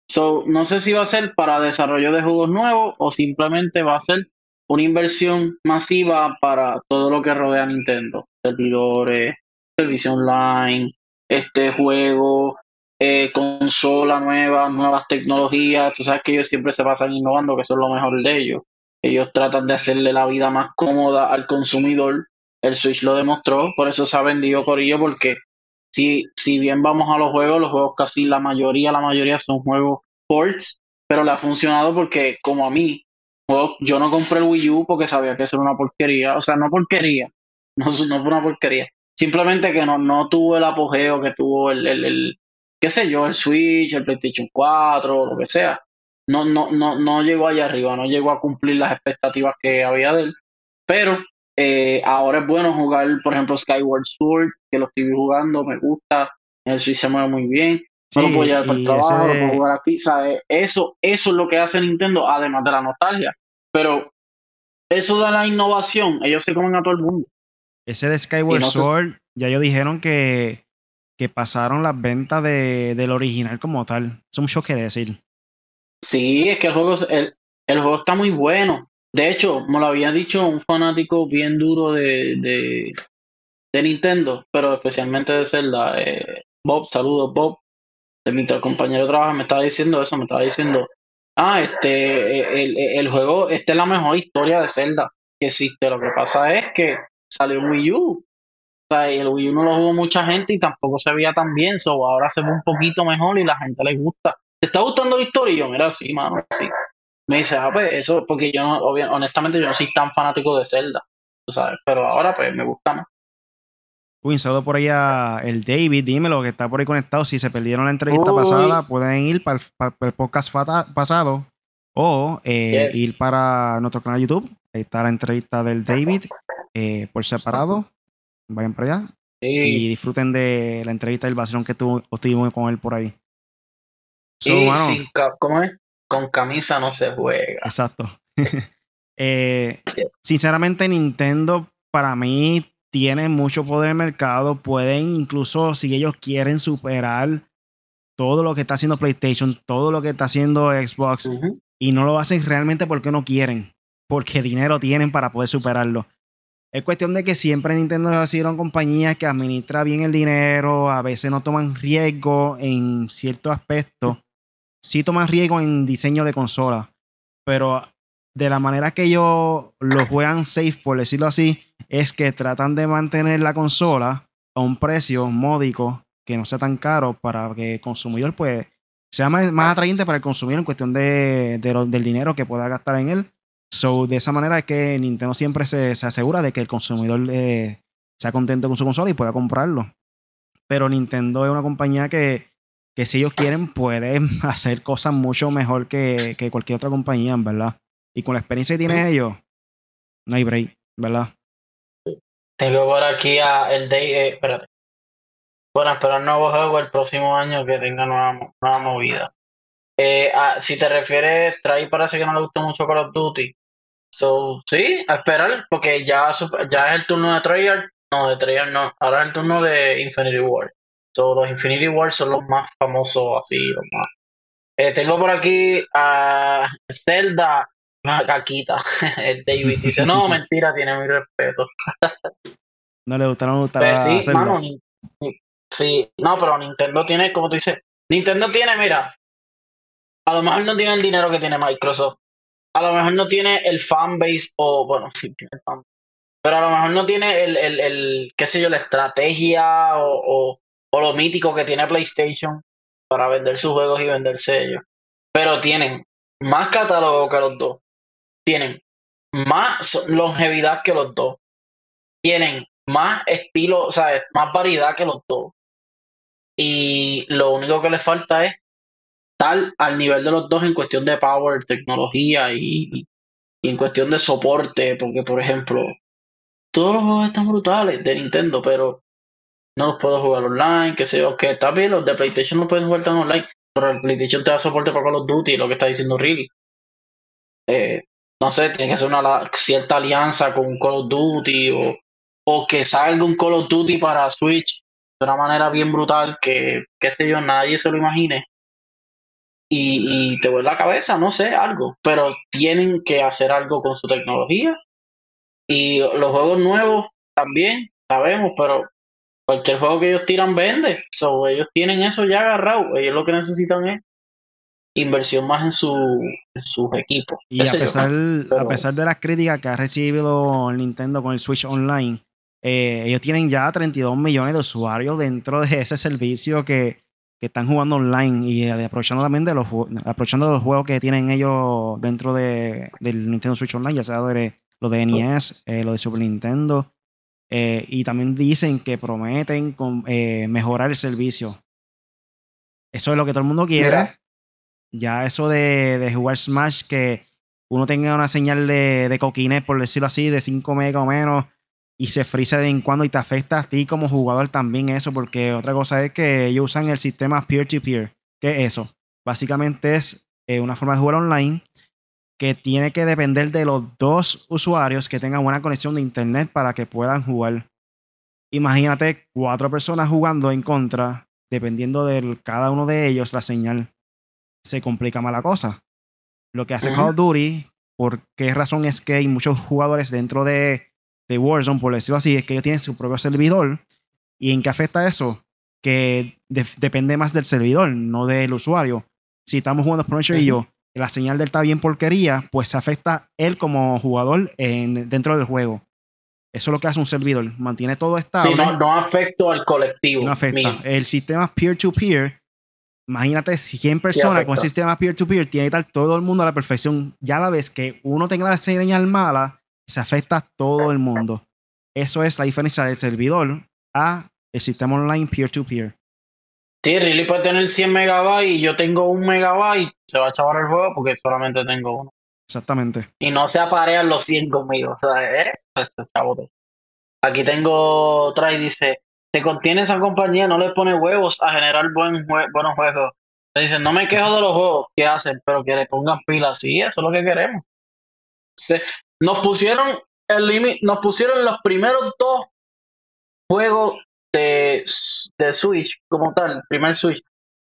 So, no sé si va a ser para desarrollo de juegos nuevos o simplemente va a ser una inversión masiva para todo lo que rodea Nintendo, servidores, servicio online, este juego, eh, consola nueva, nuevas tecnologías, tú sabes que ellos siempre se pasan innovando, que eso es lo mejor de ellos. Ellos tratan de hacerle la vida más cómoda al consumidor. El Switch lo demostró, por eso se ha vendido Corillo, porque si, si bien vamos a los juegos, los juegos casi la mayoría, la mayoría son juegos ports, pero le ha funcionado porque como a mí, yo no compré el Wii U porque sabía que eso era una porquería, o sea, no porquería, [laughs] no, no fue una porquería, simplemente que no, no tuvo el apogeo que tuvo el, el, qué sé yo, el Switch, el PlayStation 4, lo que sea no, no, no, no llegó allá arriba, no llegó a cumplir las expectativas que había de él. Pero eh, ahora es bueno jugar, por ejemplo, Skyward Sword, que lo estoy jugando, me gusta, el Switch se mueve muy bien. No lo puedo llevar para el trabajo, puedo jugar aquí, ¿sabes? Eso, eso es lo que hace Nintendo, además de la nostalgia. Pero eso da la innovación, ellos se comen a todo el mundo. Ese de Skyward Sword, ya ellos dijeron que, que pasaron las ventas de, del original como tal. Es un shock que decir. Sí, es que el juego, el, el juego está muy bueno. De hecho, me lo había dicho un fanático bien duro de, de, de Nintendo, pero especialmente de Zelda. Eh, Bob, saludos Bob, de mi compañero de trabajo, me estaba diciendo eso, me estaba diciendo, ah, este, el, el, juego, esta es la mejor historia de Zelda que existe. Lo que pasa es que salió Wii U. O sea, el Wii U no lo jugó mucha gente y tampoco se veía tan bien, so ahora se ve un poquito mejor y la gente le gusta. ¿Te está gustando la historia? Y yo, mira, sí, mano, sí. me dice, ah, pues eso, porque yo no, honestamente yo no soy tan fanático de Zelda, sabes, pero ahora pues me gusta más. Un saludo por ahí a el David, dímelo, que está por ahí conectado. Si se perdieron la entrevista pasada, pueden ir para el, podcast pasado o eh, ir para nuestro canal de YouTube. Ahí está la entrevista del David eh, por separado. Vayan para allá y disfruten de la entrevista del vacilón que tuvimos con él por ahí. y ¿cómo es? Con camisa no se juega. Exacto. [laughs] Eh, sinceramente, Nintendo para mí tiene mucho poder el mercado. Pueden incluso, si ellos quieren superar todo lo que está haciendo PlayStation, todo lo que está haciendo Xbox, y no lo hacen realmente porque no quieren, porque dinero tienen para poder superarlo. Es cuestión de que siempre Nintendo ha sido una compañía que administra bien el dinero, a veces no toman riesgo en ciertos aspectos. Sí toman riesgo en diseño de consola, pero de la manera que ellos lo juegan safe, por decirlo así, es que tratan de mantener la consola a un precio módico que no sea tan caro para que el consumidor pues sea más, atrayente para el consumidor en cuestión de, del dinero que pueda gastar en él So, de esa manera es que Nintendo siempre se, asegura de que el consumidor eh, sea contento con su consola y pueda comprarlo. Pero Nintendo es una compañía que, si ellos quieren pueden [laughs] hacer cosas mucho mejor que, cualquier otra compañía, ¿verdad? Y con la experiencia que tienen ellos, no hay break, ¿verdad? Tengo por aquí a el Day, eh, espérate. Bueno, esperar nuevo juego el próximo año que tenga nueva, nueva movida. Eh, ah, si te refieres, Trae parece que no le gustó mucho Call of Duty. So, sí, a esperar, porque ya, ya es el turno de Treyarch. No, de Treyarch no. Ahora es el turno de Infinity War. So, los Infinity War son los más famosos, así, los más. Eh, tengo por aquí a Zelda, una caquita. [laughs] el David dice: No, [laughs] mentira, tiene mi respeto. no le gustaron, no pues sí, sí, no, pero Nintendo tiene, como tú dices, Nintendo tiene, mira, a lo mejor no tiene el dinero que tiene Microsoft, a lo mejor no tiene el fanbase o, bueno, [laughs] sí tiene el fanbase, pero a lo mejor no tiene el, el, el qué sé yo, la estrategia o, o, lo mítico que tiene PlayStation para vender sus juegos y venderse ellos. Pero tienen más catálogo que los dos. Tienen más longevidad que los dos. Tienen más estilo, o sea, más variedad que los dos. Y lo único que les falta es al nivel de los dos en cuestión de power, tecnología y, en cuestión de soporte, porque por ejemplo, todos los juegos están brutales de Nintendo, pero no los puedo jugar online, que sé yo, que está bien, los de PlayStation no pueden jugar tan online, pero el PlayStation te da soporte para Call of Duty, lo que está diciendo Really. Eh, no sé, tiene que ser una cierta alianza con Call of Duty o, o que salga un Call of Duty para Switch de una manera bien brutal que, qué sé yo, nadie se lo imagine y, te vuelve la cabeza, no sé, algo. Pero tienen que hacer algo con su tecnología. Y los juegos nuevos también, sabemos, pero cualquier juego que ellos tiran vende. So, ellos tienen eso ya agarrado. Ellos lo que necesitan es inversión más en, su, en sus equipos. Y a pesar, a pesar de las críticas que ha recibido Nintendo con el Switch Online, eh, ellos tienen ya 32 millones de usuarios dentro de ese servicio que que están jugando online y eh, aprovechando también de los, aprovechando los juegos que tienen ellos dentro de, del Nintendo Switch Online, ya sea de, lo de NES, eh, lo de Super Nintendo. Eh, y también dicen que prometen mejorar el servicio. Eso es lo que todo el mundo quiere. Ya eso de, jugar Smash, que uno tenga una señal de, de coquines, por decirlo así, de 5 megas o menos, y se frisa de vez en cuando y te afecta a ti como jugador también eso, porque otra cosa es que ellos usan el sistema peer-to-peer. ¿Qué es eso? Básicamente es eh, una forma de jugar online que tiene que depender de los dos usuarios que tengan buena conexión de internet para que puedan jugar. Imagínate cuatro personas jugando en contra, dependiendo de cada uno de ellos, la señal se complica más la cosa. Lo que hace Call of Duty, ¿por qué razón es que hay muchos jugadores dentro de de Warzone, por decirlo así, es que ellos tienen su propio servidor. ¿Y en qué afecta eso? Que depende más del servidor, no del usuario. Si estamos jugando por y yo, la señal del está bien porquería, pues se afecta él como jugador en, dentro del juego. Eso es lo que hace un servidor. Mantiene todo estable. Sí, no, no afecta al colectivo. No afecta. El sistema peer-to-peer imagínate 100 personas con el sistema peer-to-peer, tiene que estar todo el mundo a la perfección. Ya la vez que uno tenga la señal mala, se afecta a todo el mundo. Eso es la diferencia del servidor a el sistema online peer-to-peer. Sí, Riley puede tener 100 megabytes y yo tengo un megabyte, se va a chavar el juego porque solamente tengo uno. Exactamente. Y no se aparean los 100 conmigo. O sea, ¿eh? Este Aquí tengo otra y dice, se contiene esa compañía, no le pone huevos a generar buen buenos juegos. Le dicen, no me quejo de los juegos que hacen, pero que le pongan pilas. Sí, eso es lo que queremos. nos pusieron el límite, nos pusieron los primeros dos juegos de, de Switch como tal, el primer Switch,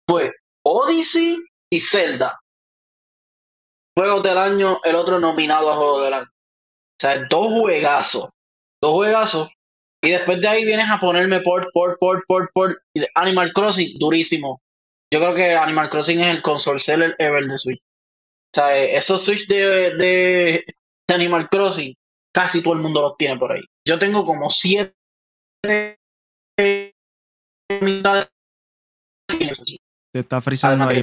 fue Odyssey y Zelda. Juegos del año, el otro nominado a Juego del año. O sea, dos juegazos. Dos juegazos. Y después de ahí vienes a ponerme por, por, por, por, por. Animal Crossing, durísimo. Yo creo que Animal Crossing es el console seller ever de Switch. O sea, esos Switch de, de, de Animal Crossing, casi todo el mundo los tiene por ahí. Yo tengo como siete te está frizando ahí,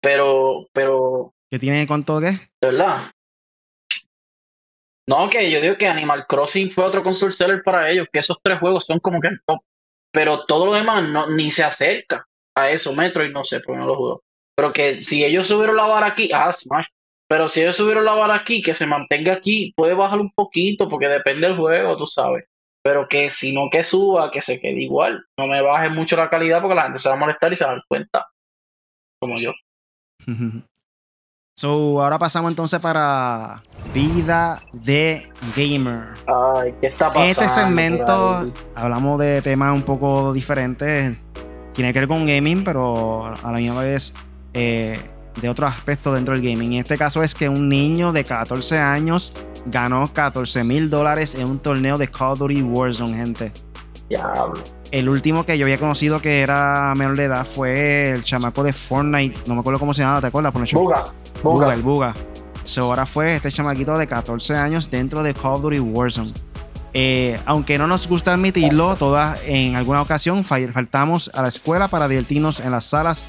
Pero, pero. ¿Qué tiene cuánto qué? De verdad. No, que yo digo que Animal Crossing fue otro console seller para ellos, que esos tres juegos son como que el top. Pero todo lo demás no, ni se acerca a eso. Metro y no sé, porque no lo juego. Pero que si ellos subieron la vara aquí, ah, Smash. Pero si ellos subieron la vara aquí, que se mantenga aquí, puede bajar un poquito, porque depende del juego, tú sabes pero que si no que suba, que se quede igual. No me baje mucho la calidad porque la gente se va a molestar y se va a dar cuenta. Como yo. [laughs] so, ahora pasamos entonces para vida de gamer. Ay, ¿qué está pasando? En este segmento hablamos de temas un poco diferentes. Tiene que ver con gaming, pero a la misma vez eh, de otro aspecto dentro del gaming. En este caso es que un niño de 14 años ganó 14 mil dólares en un torneo de Call of Duty Warzone, gente. Diablo. El último que yo había conocido que era menor de edad fue el chamaco de Fortnite. No me acuerdo cómo se llamaba, ¿te acuerdas? Buga. Buga. el Buga. So, ahora fue este chamaquito de 14 años dentro de Call of Duty Warzone. Eh, aunque no nos gusta admitirlo, todas en alguna ocasión faltamos a la escuela para divertirnos en las salas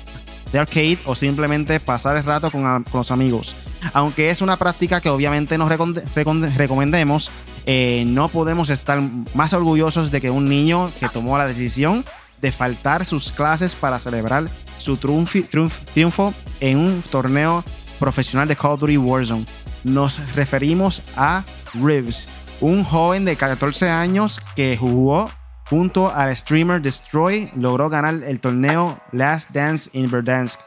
de arcade o simplemente pasar el rato con, los amigos. Aunque es una práctica que obviamente nos recomendemos, eh, no podemos estar más orgullosos de que un niño que tomó la decisión de faltar sus clases para celebrar su triunfo en un torneo profesional de Call of Duty Warzone. Nos referimos a Rivs, un joven de 14 años que jugó Junto al streamer Destroy, logró ganar el torneo Last Dance in Verdansk,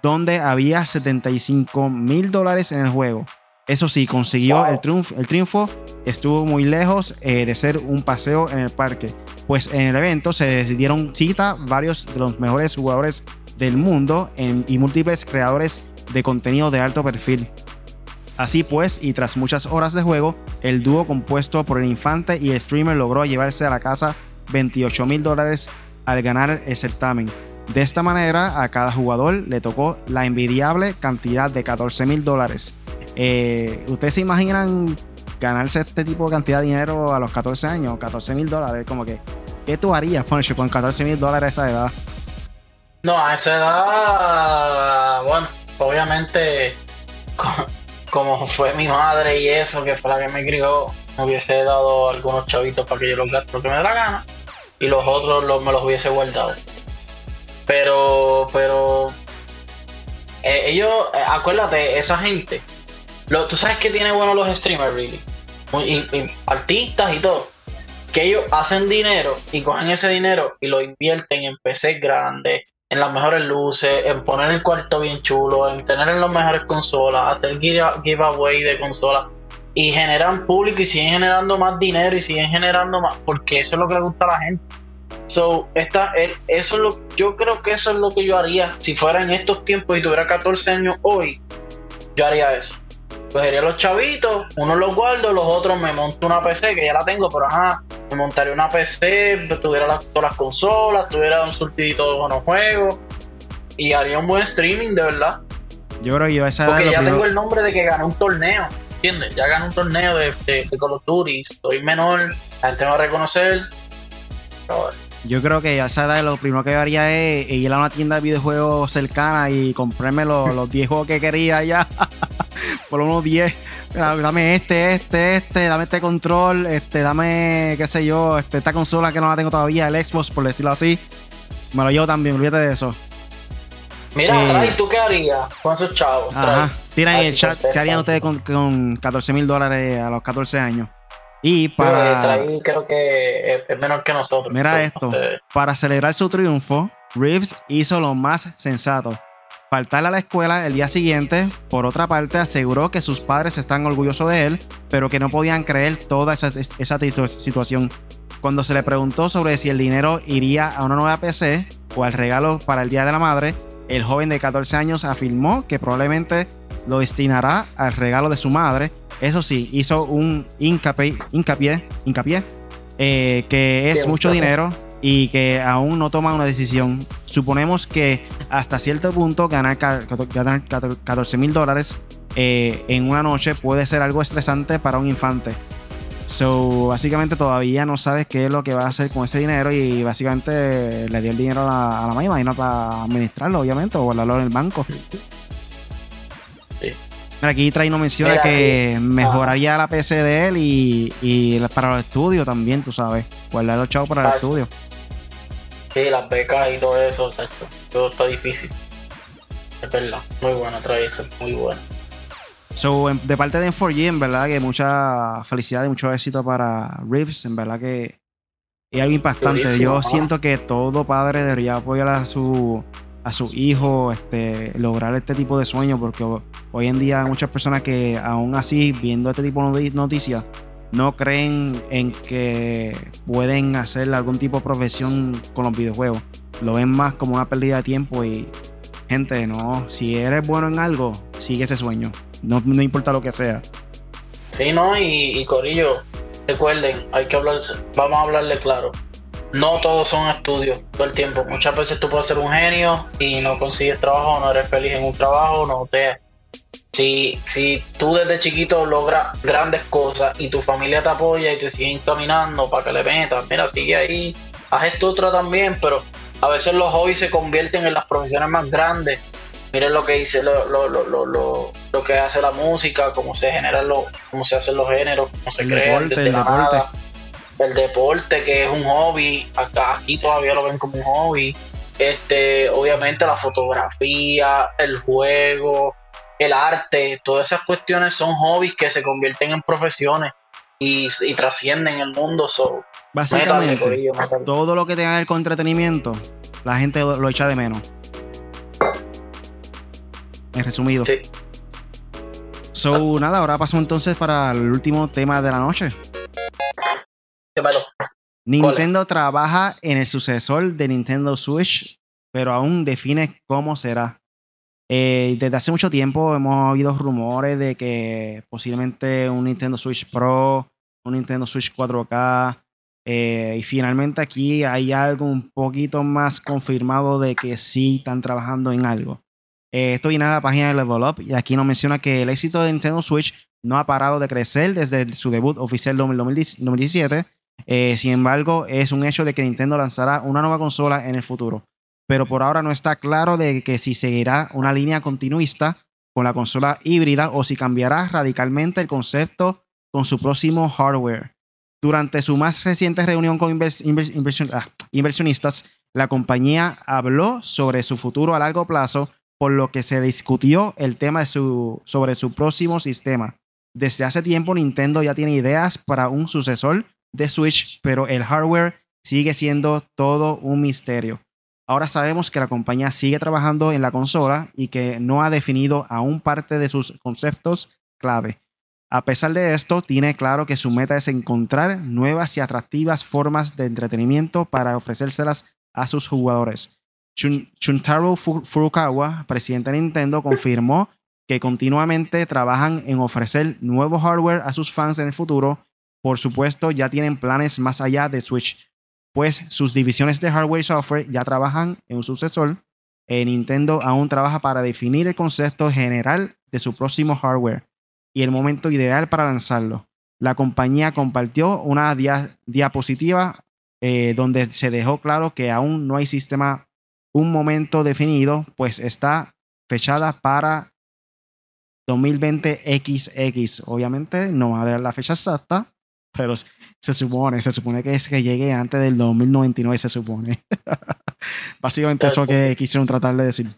donde había 75 mil dólares en el juego. Eso sí, consiguió el, triunfo, el triunfo, estuvo muy lejos eh, de ser un paseo en el parque, pues en el evento se decidieron cita varios de los mejores jugadores del mundo y múltiples creadores de contenido de alto perfil. Así pues, y tras muchas horas de juego, el dúo compuesto por el infante y el streamer logró llevarse a la casa 28 mil dólares al ganar el certamen. De esta manera, a cada jugador le tocó la envidiable cantidad de 14 mil dólares. Eh, ¿Ustedes se imaginan ganarse este tipo de cantidad de dinero a los 14 años? 14 mil dólares, como que, ¿qué tú harías, Poncho, con 14 mil dólares a esa edad? No, a esa edad, bueno, obviamente, como fue mi madre y eso, que fue la que me crió, me hubiese dado algunos chavitos para que yo los gaste lo que me dé la gana y los otros los, me los hubiese guardado. Pero, pero, eh, ellos, eh, acuérdate, esa gente, lo, tú sabes que tiene bueno los streamers, really, y, artistas y todo, que ellos hacen dinero y cogen ese dinero y lo invierten en PC grandes, en las mejores luces, en poner el cuarto bien chulo, en tener en las mejores consolas, hacer giveaway de consolas y generan público y siguen generando más dinero y siguen generando más, porque eso es lo que le gusta a la gente. So, esta, eso es lo, yo creo que eso es lo que yo haría si fuera en estos tiempos y tuviera 14 años hoy, yo haría eso. Cogería los chavitos, unos los guardo, los otros me monto una PC que ya la tengo, pero ajá, me montaría una PC, tuviera las, todas las consolas, tuviera un surtidito de buenos juegos y haría un buen streaming, de verdad. Yo creo que yo esa Porque ya tengo el nombre de que gané un torneo. Ya gané un torneo de, de, Call of Duty, soy menor, la gente me va a reconocer. Yo creo que a esa edad lo primero que haría es ir a una tienda de videojuegos cercana y comprarme [laughs] los, los 10 juegos que quería ya. [laughs] Por unos 10. Dame este, este, este, dame este control, este, dame, qué sé yo, este, esta consola que no la tengo todavía, el Xbox, por decirlo así. Me lo llevo también, olvídate de eso. Mira, eh, ¿tú qué harías con esos chavos? Ajá. Tira en el chat, ¿qué harían ustedes con, con 14 mil dólares a los 14 años? Y para. creo que es menor que nosotros. Mira esto. Para celebrar su triunfo, Reeves hizo lo más sensato. Faltar a la escuela el día siguiente, por otra parte, aseguró que sus padres están orgullosos de él, pero que no podían creer toda esa, esa situación. Cuando se le preguntó sobre si el dinero iría a una nueva PC o al regalo para el Día de la Madre, el joven de 14 años afirmó que probablemente lo destinará al regalo de su madre eso sí, hizo un hincapié, hincapié, hincapié eh, que es mucho dinero y que aún no toma una decisión. Suponemos que hasta cierto punto ganar, 14 mil dólares eh, en una noche puede ser algo estresante para un infante. So, básicamente todavía no sabes qué es lo que va a hacer con ese dinero y básicamente le dio el dinero a la, a la y no para administrarlo, obviamente, o guardarlo en el banco. Aquí Traino menciona que mejoraría la PC de él y, para los estudios también, tú sabes. Guardar los chavos para el estudio. Sí, las becas y todo eso, Todo está difícil. Es verdad. Muy bueno, eso, muy bueno. So, de parte de M4G, en verdad que mucha felicidad y mucho éxito para Reeves. En verdad que es algo impactante. Yo siento que todo padre debería apoyar a su a su hijo este, lograr este tipo de sueño, porque hoy en día hay muchas personas que aún así, viendo este tipo de noticias, no creen en que pueden hacer algún tipo de profesión con los videojuegos. Lo ven más como una pérdida de tiempo y gente, no, si eres bueno en algo, sigue ese sueño, no, no importa lo que sea. Sí, no, y, y Corillo, recuerden, hay que hablar, vamos a hablarle claro no todos son estudios todo el tiempo. Muchas veces tú puedes ser un genio y no consigues trabajo, no eres feliz en un trabajo, no te... Si, si tú desde chiquito logras grandes cosas y tu familia te apoya y te sigue caminando para que le metas, mira, sigue ahí, haz esto otra también, pero a veces los hobbies se convierten en las profesiones más grandes. Miren lo que dice, lo, lo, lo, lo, lo que hace la música, cómo se generan los, cómo se hacen los géneros, cómo se crean desde la nada el deporte, que es un hobby, acá, aquí todavía lo ven como un hobby. Este, obviamente la fotografía, el juego, el arte, todas esas cuestiones son hobbies que se convierten en profesiones y, trascienden el mundo. So, Básicamente, todo lo que tenga el entretenimiento, la gente lo, echa de menos. En resumido. Sí. So, nada, ahora pasamos entonces para el último tema de la noche. Nintendo trabaja en el sucesor de Nintendo Switch, pero aún define cómo será. Eh, desde hace mucho tiempo hemos oído rumores de que posiblemente un Nintendo Switch Pro, un Nintendo Switch 4K, eh, y finalmente aquí hay algo un poquito más confirmado de que sí están trabajando en algo. Eh, esto viene a la página de Level Up y aquí nos menciona que el éxito de Nintendo Switch no ha parado de crecer desde su debut oficial en 2017 eh, sin embargo, es un hecho de que Nintendo lanzará una nueva consola en el futuro. Pero por ahora no está claro de que si seguirá una línea continuista con la consola híbrida o si cambiará radicalmente el concepto con su próximo hardware. Durante su más reciente reunión con ah, inversionistas, la compañía habló sobre su futuro a largo plazo, por lo que se discutió el tema sobre su próximo sistema. Desde hace tiempo Nintendo ya tiene ideas para un sucesor de Switch, pero el hardware sigue siendo todo un misterio. Ahora sabemos que la compañía sigue trabajando en la consola y que no ha definido aún parte de sus conceptos clave. A pesar de esto, tiene claro que su meta es encontrar nuevas y atractivas formas de entretenimiento para ofrecérselas a sus jugadores. Shuntaro Furukawa, presidente de Nintendo, confirmó que continuamente trabajan en ofrecer nuevo hardware a sus fans en el futuro por supuesto, ya tienen planes más allá de Switch, pues sus divisiones de hardware y software ya trabajan en un sucesor. Eh, Nintendo aún trabaja para definir el concepto general de su próximo hardware y el momento ideal para lanzarlo. La compañía compartió una diapositiva eh, donde se dejó claro que aún no hay sistema, un momento definido, pues está fechada para 2020 XX. Obviamente no va a dar la fecha exacta, pero se supone, se supone que es que llegue antes del 2099, se supone. [laughs] Básicamente eso que quisieron tratar de decir.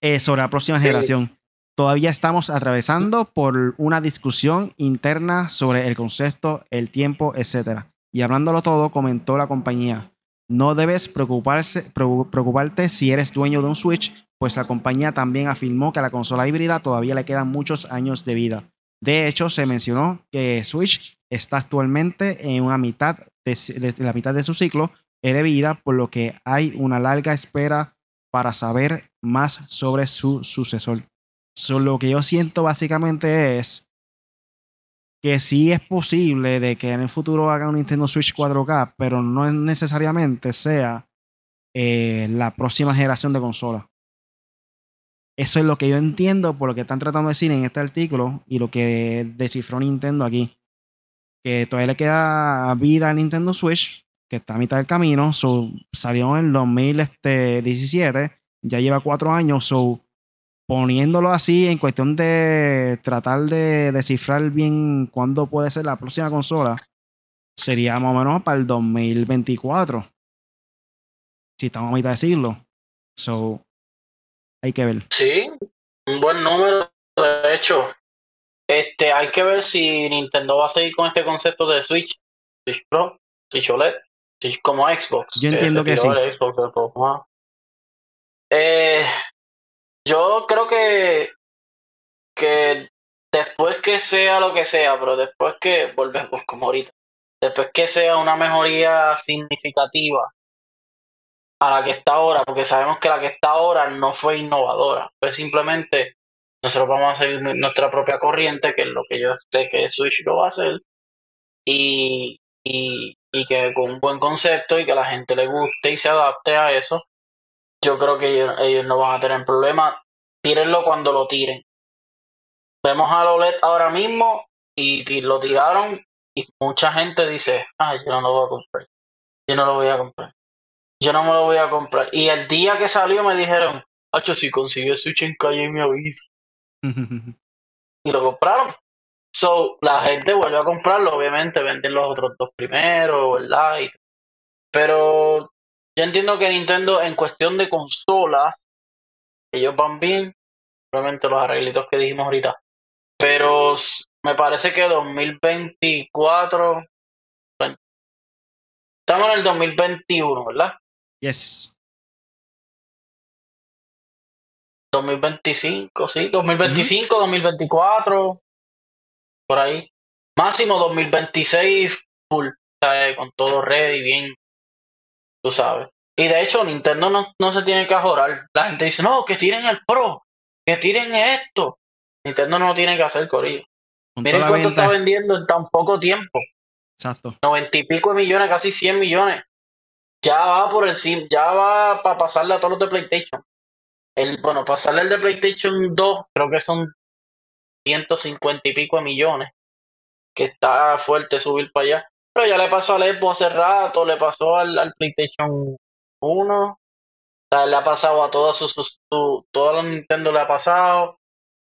Eh, sobre la próxima generación. Todavía estamos atravesando por una discusión interna sobre el concepto, el tiempo, etc. Y hablándolo todo, comentó la compañía, no debes preocuparte si eres dueño de un Switch, pues la compañía también afirmó que a la consola híbrida todavía le quedan muchos años de vida. De hecho, se mencionó que Switch está actualmente en una mitad de, la mitad de su ciclo de vida, por lo que hay una larga espera para saber más sobre su sucesor. lo que yo siento básicamente es que sí es posible de que en el futuro haga un Nintendo Switch 4K, pero no necesariamente sea eh, la próxima generación de consola. Eso es lo que yo entiendo por lo que están tratando de decir en este artículo y lo que descifró Nintendo aquí. Que todavía le queda vida a Nintendo Switch, que está a mitad del camino. salió en el 2017, ya lleva cuatro años. So, poniéndolo así en cuestión de tratar de descifrar bien cuándo puede ser la próxima consola, sería más o menos para el 2024. Si estamos a mitad de siglo. So, hay que ver. Sí, un buen número, de hecho. Este, hay que ver si Nintendo va a seguir con este concepto de Switch, Switch Pro, Switch OLED, Switch como Xbox. Yo entiendo que, sí. Eh, yo creo que, que después que sea lo que sea, pero después que volvemos como ahorita, después que sea una mejoría significativa a la que está ahora, porque sabemos que la que está ahora no fue innovadora, fue simplemente nosotros vamos a seguir nuestra propia corriente, que es lo que yo sé que Switch lo va a hacer, y, y, y que con un buen concepto y que a la gente le guste y se adapte a eso, yo creo que ellos, no van a tener problema. Tírenlo cuando lo tiren. Vemos a Lolet ahora mismo y, lo tiraron y mucha gente dice, ah, yo no lo voy a comprar. Yo no lo voy a comprar yo no me lo voy a comprar. Y el día que salió me dijeron, Hacho, si consigue Switch en calle me avisa. [laughs] y lo compraron. So, la gente vuelve a comprarlo, obviamente venden los otros dos primeros, ¿verdad? pero yo entiendo que Nintendo en cuestión de consolas, ellos van bien, obviamente los arreglitos que dijimos ahorita. Pero me parece que 2024, estamos en el 2021, ¿verdad? Yes. 2025, sí, 2025, 2024, por ahí. Máximo 2026 full, con todo ready, bien, tú sabes. Y de hecho, Nintendo no, no se tiene que ajorar. La gente dice, no, que tiren el Pro, que tiren esto. Nintendo no tiene que hacer corillo. Miren cuánto está vendiendo en tan poco tiempo. Exacto. 90 y pico de millones, casi 100 millones ya va por el ya va para pasarle a todos los de PlayStation. El, bueno, pasarle el de PlayStation 2, creo que son 150 y pico de millones. Que está fuerte subir para allá. Pero ya le pasó al Xbox hace rato, le pasó al, PlayStation 1. le ha pasado a todos sus, su, todos los Nintendo le ha pasado.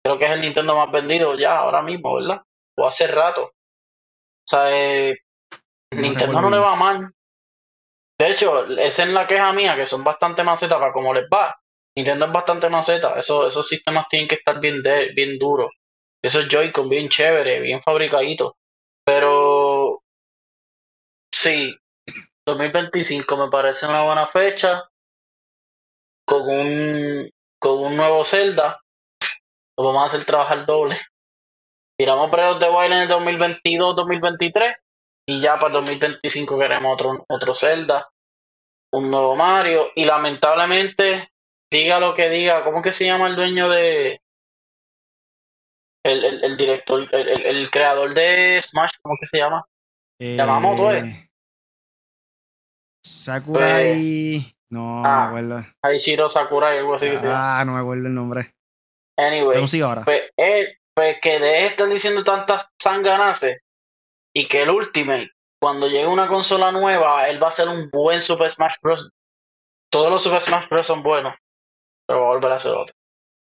Creo que es el Nintendo más vendido ya, ahora mismo, ¿verdad? O hace rato. O sea, eh, Nintendo no le va mal. De hecho, esa es la queja mía, que son bastante macetas para como les va. Nintendo es bastante maceta, eso, esos sistemas tienen que estar bien, de, bien duros. Esos Joy-Con bien chévere, bien fabricaditos. Sí, 2025 me parece una buena fecha. Con un, con un nuevo Zelda. Lo vamos a hacer trabajar doble. Tiramos Breath de Wild en el 2022-2023 y ya para el 2025 queremos otro, otro Zelda, un nuevo Mario. Y lamentablemente, diga lo que diga, ¿cómo que se llama el dueño de. El, el, director, el, el, creador de Smash, ¿cómo que se llama? Eh, Yamamoto, ¿eh? Sakurai. No, no me ah, acuerdo. Aichiro Sakurai, algo así ah, Ah, no me acuerdo el nombre. Anyway. Ahora? Pues, eh, pues que de estar diciendo tantas sanganaces y que el Ultimate cuando llegue una consola nueva, él va a ser un buen Super Smash Bros. Todos los Super Smash Bros. son buenos, pero va a volver a ser otro.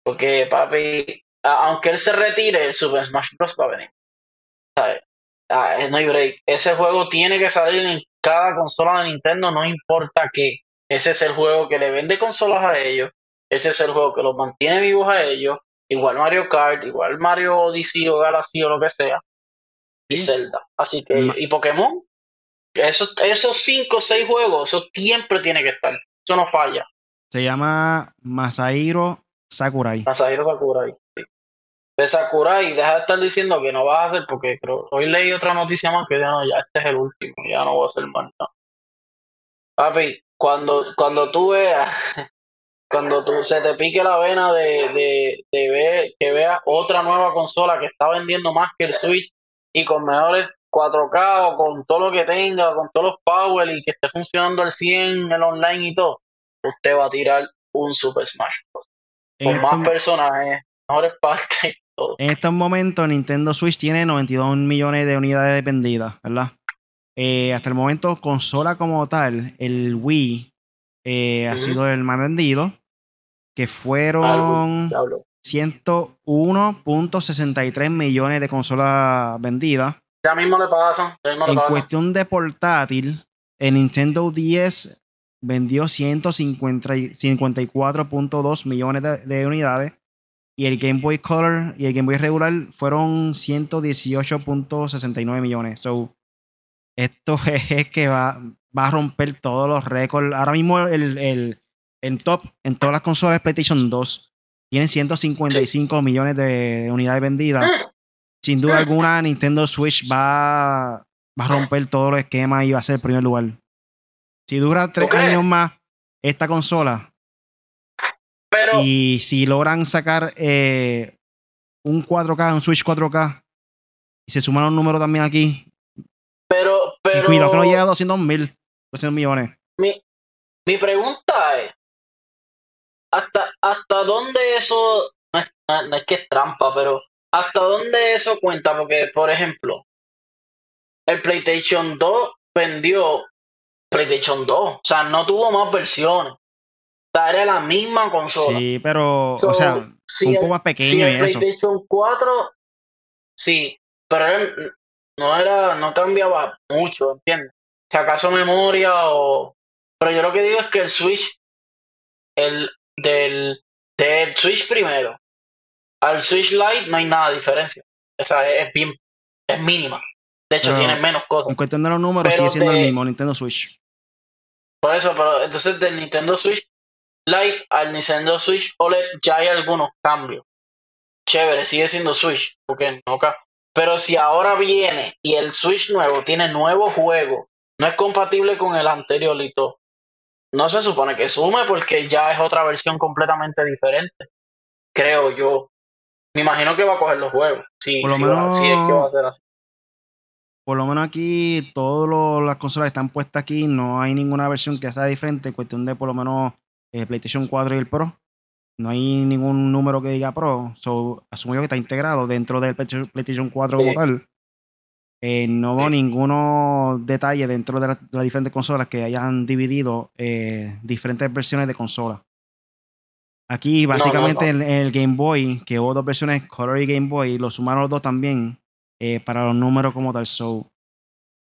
Porque, papi, aunque él se retire, el Super Smash Bros. va a venir. ¿Sabes? Ah, no hay break. Ese juego tiene que salir en cada consola de Nintendo, no importa qué. Ese es el juego que le vende consolas a ellos. Ese es el juego que los mantiene vivos a ellos. Igual Mario Kart, igual Mario Odyssey o Galaxy o lo que sea. Y Zelda. Así que, y Pokémon. Esos, esos cinco o seis juegos, eso siempre tiene que estar. Eso no falla. Se llama Masahiro Sakurai. Masahiro Sakurai de Sakurai, deja de estar diciendo que no vas a hacer, porque creo, hoy leí otra noticia más que ya no, ya este es el último, ya no voy a hacer más nada. Papi, cuando, cuando tú veas, [laughs] cuando tú se te pique la vena de, de, ver, que veas otra nueva consola que está vendiendo más que el Switch y con mejores 4K o con todo lo que tenga, con todos los power y que esté funcionando al 100 el online y todo, usted va a tirar un Super Smash Con más personajes, mejores [laughs] partes en estos momentos, Nintendo Switch tiene 92 millones de unidades vendidas, ¿verdad? Eh, hasta el momento, consola como tal, el Wii eh, ha sido el más vendido, que fueron 101.63 millones de consolas vendidas. Ya mismo le pasan. en cuestión de portátil, el Nintendo 10 vendió 154.2 millones de unidades y el Game Boy Color y el Game Boy regular fueron 118.69 millones. So, esto [laughs] es que va, va a romper todos los récords. Ahora mismo el, el, top en todas las consolas de PlayStation 2 tiene 155 millones de unidades vendidas. Sin duda alguna, Nintendo Switch va, va a romper todos los esquemas y va a ser el primer lugar. Si dura tres años más esta consola, y si logran sacar eh, un 4K, un Switch 4K, y se suman un número también aquí. Pero, pero. cuidado que no llega a 200 mil, 200 millones. Mi, mi pregunta es: ¿hasta, ¿hasta dónde eso. No es, no es que es trampa, pero. ¿Hasta dónde eso cuenta? Porque, por ejemplo, el PlayStation 2 vendió PlayStation 2. O sea, no tuvo más versiones era la misma consola. Sí, pero, o sea, un poco más pequeño y eso. PlayStation 4, sí, pero no era, no cambiaba mucho, ¿entiendes? Si acaso memoria o... Pero yo lo que digo es que el Switch, el del, del Switch primero al Switch Lite no hay nada de diferencia. O sea, es bien, es mínima. De hecho, tiene menos cosas. En cuestión de los números, sigue siendo el mismo Nintendo Switch. Por eso, pero entonces del Nintendo Switch Lite al Nintendo Switch OLED ya hay algunos cambios. Chévere, sigue siendo Switch, porque no Pero si ahora viene y el Switch nuevo tiene nuevo juego, no es compatible con el anterior no se supone que sume porque ya es otra versión completamente diferente. Creo yo. Me imagino que va a coger los juegos. Sí, por lo menos, es que va a ser así. Por lo menos aquí, todas las consolas están puestas aquí. No hay ninguna versión que sea diferente. En cuestión de por lo menos eh, PlayStation 4 y el Pro. No hay ningún número que diga Pro. So, asumo yo que está integrado dentro del PlayStation 4 como tal. Eh, no veo ningún detalle dentro de, las diferentes consolas que hayan dividido eh, diferentes versiones de consola. Aquí, básicamente, En, el Game Boy, que hubo dos versiones, Color y Game Boy, lo sumaron los dos también para los números como tal. So,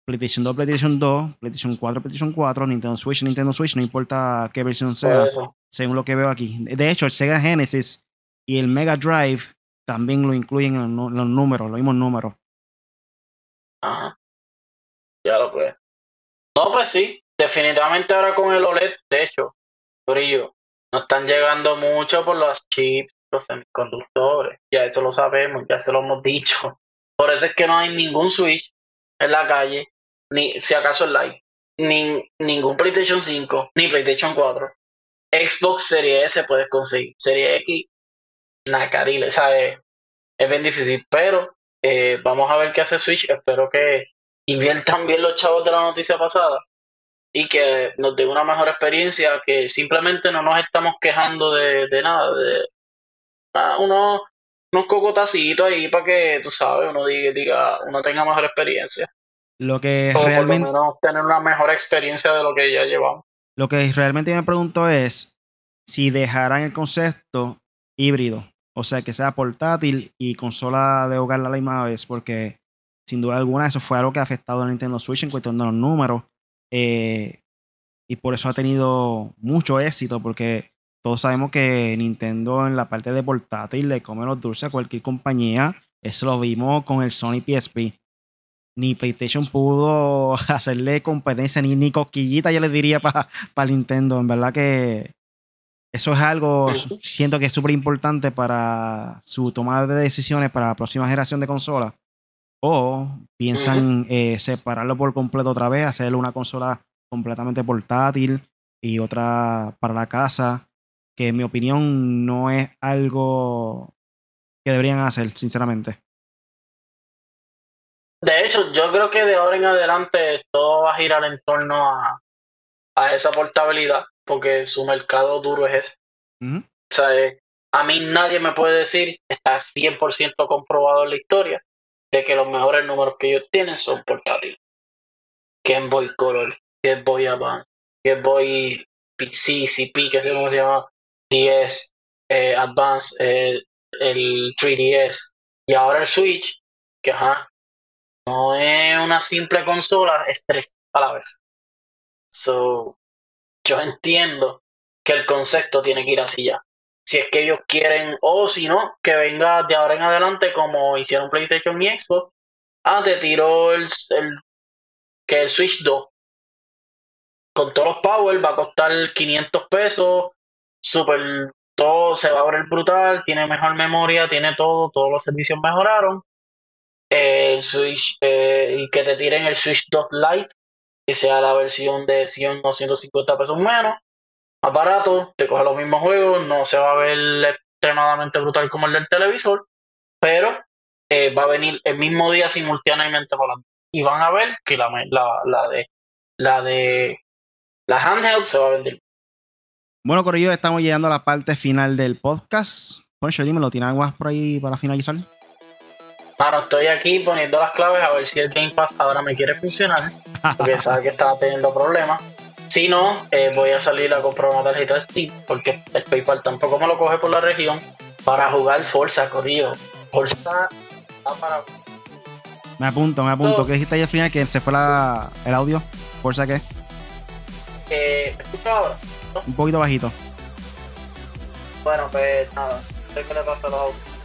PlayStation 2, PlayStation 2, PlayStation 4, PlayStation 4, Nintendo Switch, Nintendo Switch, no importa qué versión sea, según lo que veo aquí. De hecho, el Sega Genesis y el Mega Drive también lo incluyen en los, números, los mismos números. Ajá. Ya lo creo. No, pues sí, definitivamente ahora con el OLED, de hecho, brillo, no están llegando mucho por los chips, los semiconductores, ya eso lo sabemos, ya se lo hemos dicho. Por eso es que no hay ningún Switch en la calle ni si acaso el Live, ni, ningún PlayStation 5, ni PlayStation 4. Xbox Series S puedes conseguir. Serie X, Nacarile, ¿sabes? Es bien difícil, pero eh, vamos a ver qué hace Switch. Espero que inviertan bien los chavos de la noticia pasada y que nos dé una mejor experiencia, que simplemente no nos estamos quejando de, nada, de unos, unos cocotacitos ahí para que, tú sabes, uno diga, diga, uno tenga mejor experiencia. Lo que O realmente. por lo menos tener una mejor experiencia de lo que ya llevamos. Lo que realmente me pregunto es si dejarán el concepto híbrido, o sea, que sea portátil y consola de hogar a la misma vez, porque sin duda alguna eso fue algo que ha afectado a Nintendo Switch en cuestión de los números. eh, y por eso ha tenido mucho éxito, porque todos sabemos que Nintendo en la parte de portátil le come los dulces a cualquier compañía. Eso lo vimos con el Sony PSP ni PlayStation pudo [laughs] hacerle competencia, ni, ni cosquillita, yo le diría para Nintendo. En verdad que eso es algo, siento que es súper importante para su toma de decisiones para la próxima generación de consolas. O piensan eh, separarlo por completo otra vez, hacerle una consola completamente portátil y otra para la casa, que en mi opinión no es algo que deberían hacer, sinceramente. De hecho, yo creo que de ahora en adelante todo va a girar en torno a, a esa portabilidad, porque su mercado duro es ese. O sea, eh, a mí nadie me puede decir, está 100% comprobado en la historia, de que los mejores números que ellos tienen son portátiles. Game Boy Color, Game Boy Advance, Game Boy PC, CP, que sé cómo se llama, DS, eh, Advance, eh, el 3DS, y ahora el Switch, que ajá, no es una simple consola, es tres a la vez. So, yo entiendo que el concepto tiene que ir así ya. Si es que ellos quieren, o si no, que venga de ahora en adelante como hicieron PlayStation y Xbox. Ah, te tiró el, que el Switch 2 con todos los power va a costar 500 pesos, super, todo se va a ver brutal, tiene mejor memoria, tiene todo, todos los servicios mejoraron. El Switch, eh, y que te tiren el Switch 2 Lite, que sea la versión de 100 o 150 pesos menos, más barato, te coge los mismos juegos, no se va a ver extremadamente brutal como el del televisor, pero eh, va a venir el mismo día simultáneamente para y van a ver que la, la, la de la de la handheld se va a vender. Bueno, Corillo, estamos llegando a la parte final del podcast. Poncho, dímelo, ¿tienes algo más por ahí para finalizar? Mano, estoy aquí poniendo las claves a ver si el Game Pass ahora me quiere funcionar, porque [laughs] sabe que estaba teniendo problemas. Si no, eh, voy a salir a comprar una tarjeta de Steam, porque el PayPal tampoco me lo coge por la región, para jugar Forza, Corillo. Forza está para Me apunto, me apunto. ¿Qué dijiste ahí al final? Que se fue la, el audio. ¿Fuerza qué? Eh, ¿me escuchas ahora? Un poquito bajito. Bueno, pues nada, no sé qué le pasa a los autos.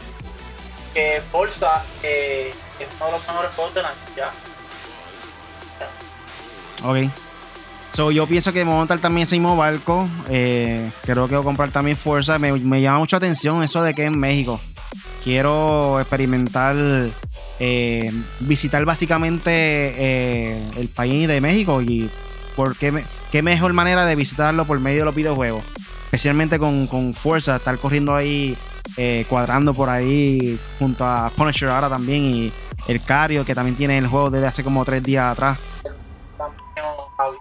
Que Forza eh, es uno de los mejores año, ya. Ok. Yo pienso que me voy a montar también ese mismo barco. Eh, creo que voy a comprar también Fuerza. Me, me llama mucho atención eso de que en México. Quiero experimentar, eh, visitar básicamente eh, el país de México y por qué, qué mejor manera de visitarlo por medio de los videojuegos. Especialmente con, con Fuerza, estar corriendo ahí, eh, cuadrando por ahí junto a Punisher ahora también y el Cario que también tiene el juego desde hace como tres días atrás.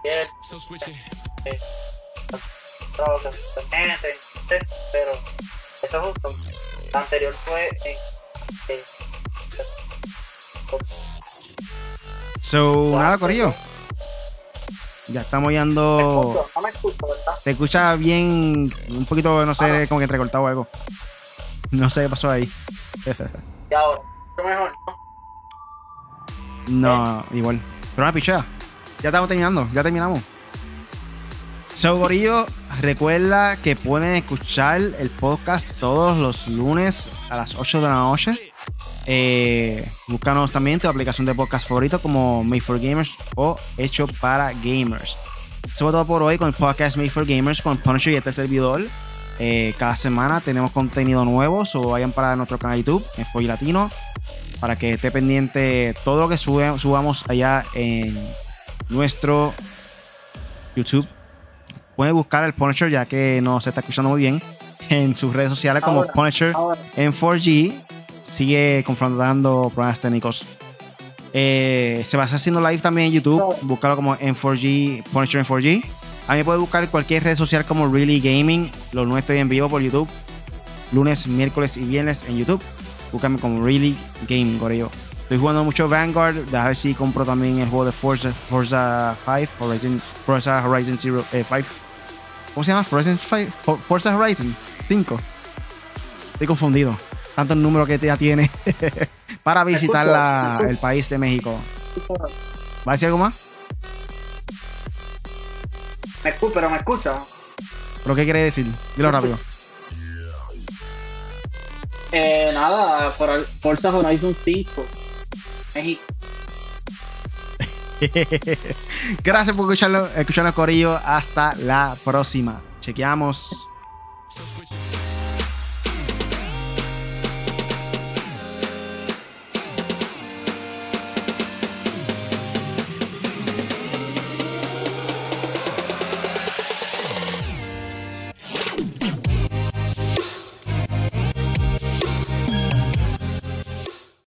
Pero eso es justo. La anterior fue en. So, nada, Corillo. Ya estamos yendo. no me escucho, ¿verdad? Te escucha bien, un poquito, no sé, Ah. como que entrecortado o algo. [laughs] No sé qué pasó ahí. Y ahora, mejor, ¿no? No, igual. Pero una pichea. Ya estamos terminando, ya terminamos. So, Gorillo, recuerda que pueden escuchar el podcast todos los lunes a las 8 de la noche. Eh, búscanos también tu aplicación de podcast favorito como Made for Gamers o Hecho para Gamers. Eso fue todo por hoy con el podcast Made for Gamers con Punisher y este servidor. Eh, cada semana tenemos contenido nuevo, so vayan para nuestro canal YouTube, en Foy Latino, para que esté pendiente todo lo que sube- subamos allá en nuestro YouTube. Pueden buscar al Punisher ya que no se está escuchando muy bien en sus redes sociales como Ahora, Punisher Ahora, en 4G. Sigue confrontando problemas técnicos. Eh, se va a estar haciendo live también en YouTube. Búscalo como en 4G, Punisher en 4G. A mí puede buscar cualquier red social como Really Gaming. Los lunes estoy en vivo por YouTube. Lunes, miércoles y viernes en YouTube. Búscame como Really Gaming, Corillo. Estoy jugando mucho Vanguard. A ver si compro también el juego de Forza, Forza 5, Horizon, Forza Horizon 0, 5. Eh, ¿Cómo se llama? Forza, 5, Forza Horizon 5. Estoy confundido. Tanto el número que ya tiene [laughs] para visitar la, el país de México. ¿Va a decir algo más? Me escucha, pero me escucha. ¿Pero qué quiere decir? Dilo rápido. Eh, nada, por Forza Horizon 5. México. [laughs] Gracias por escucharlo, escucharlo, Corillo. Hasta la próxima. Chequeamos.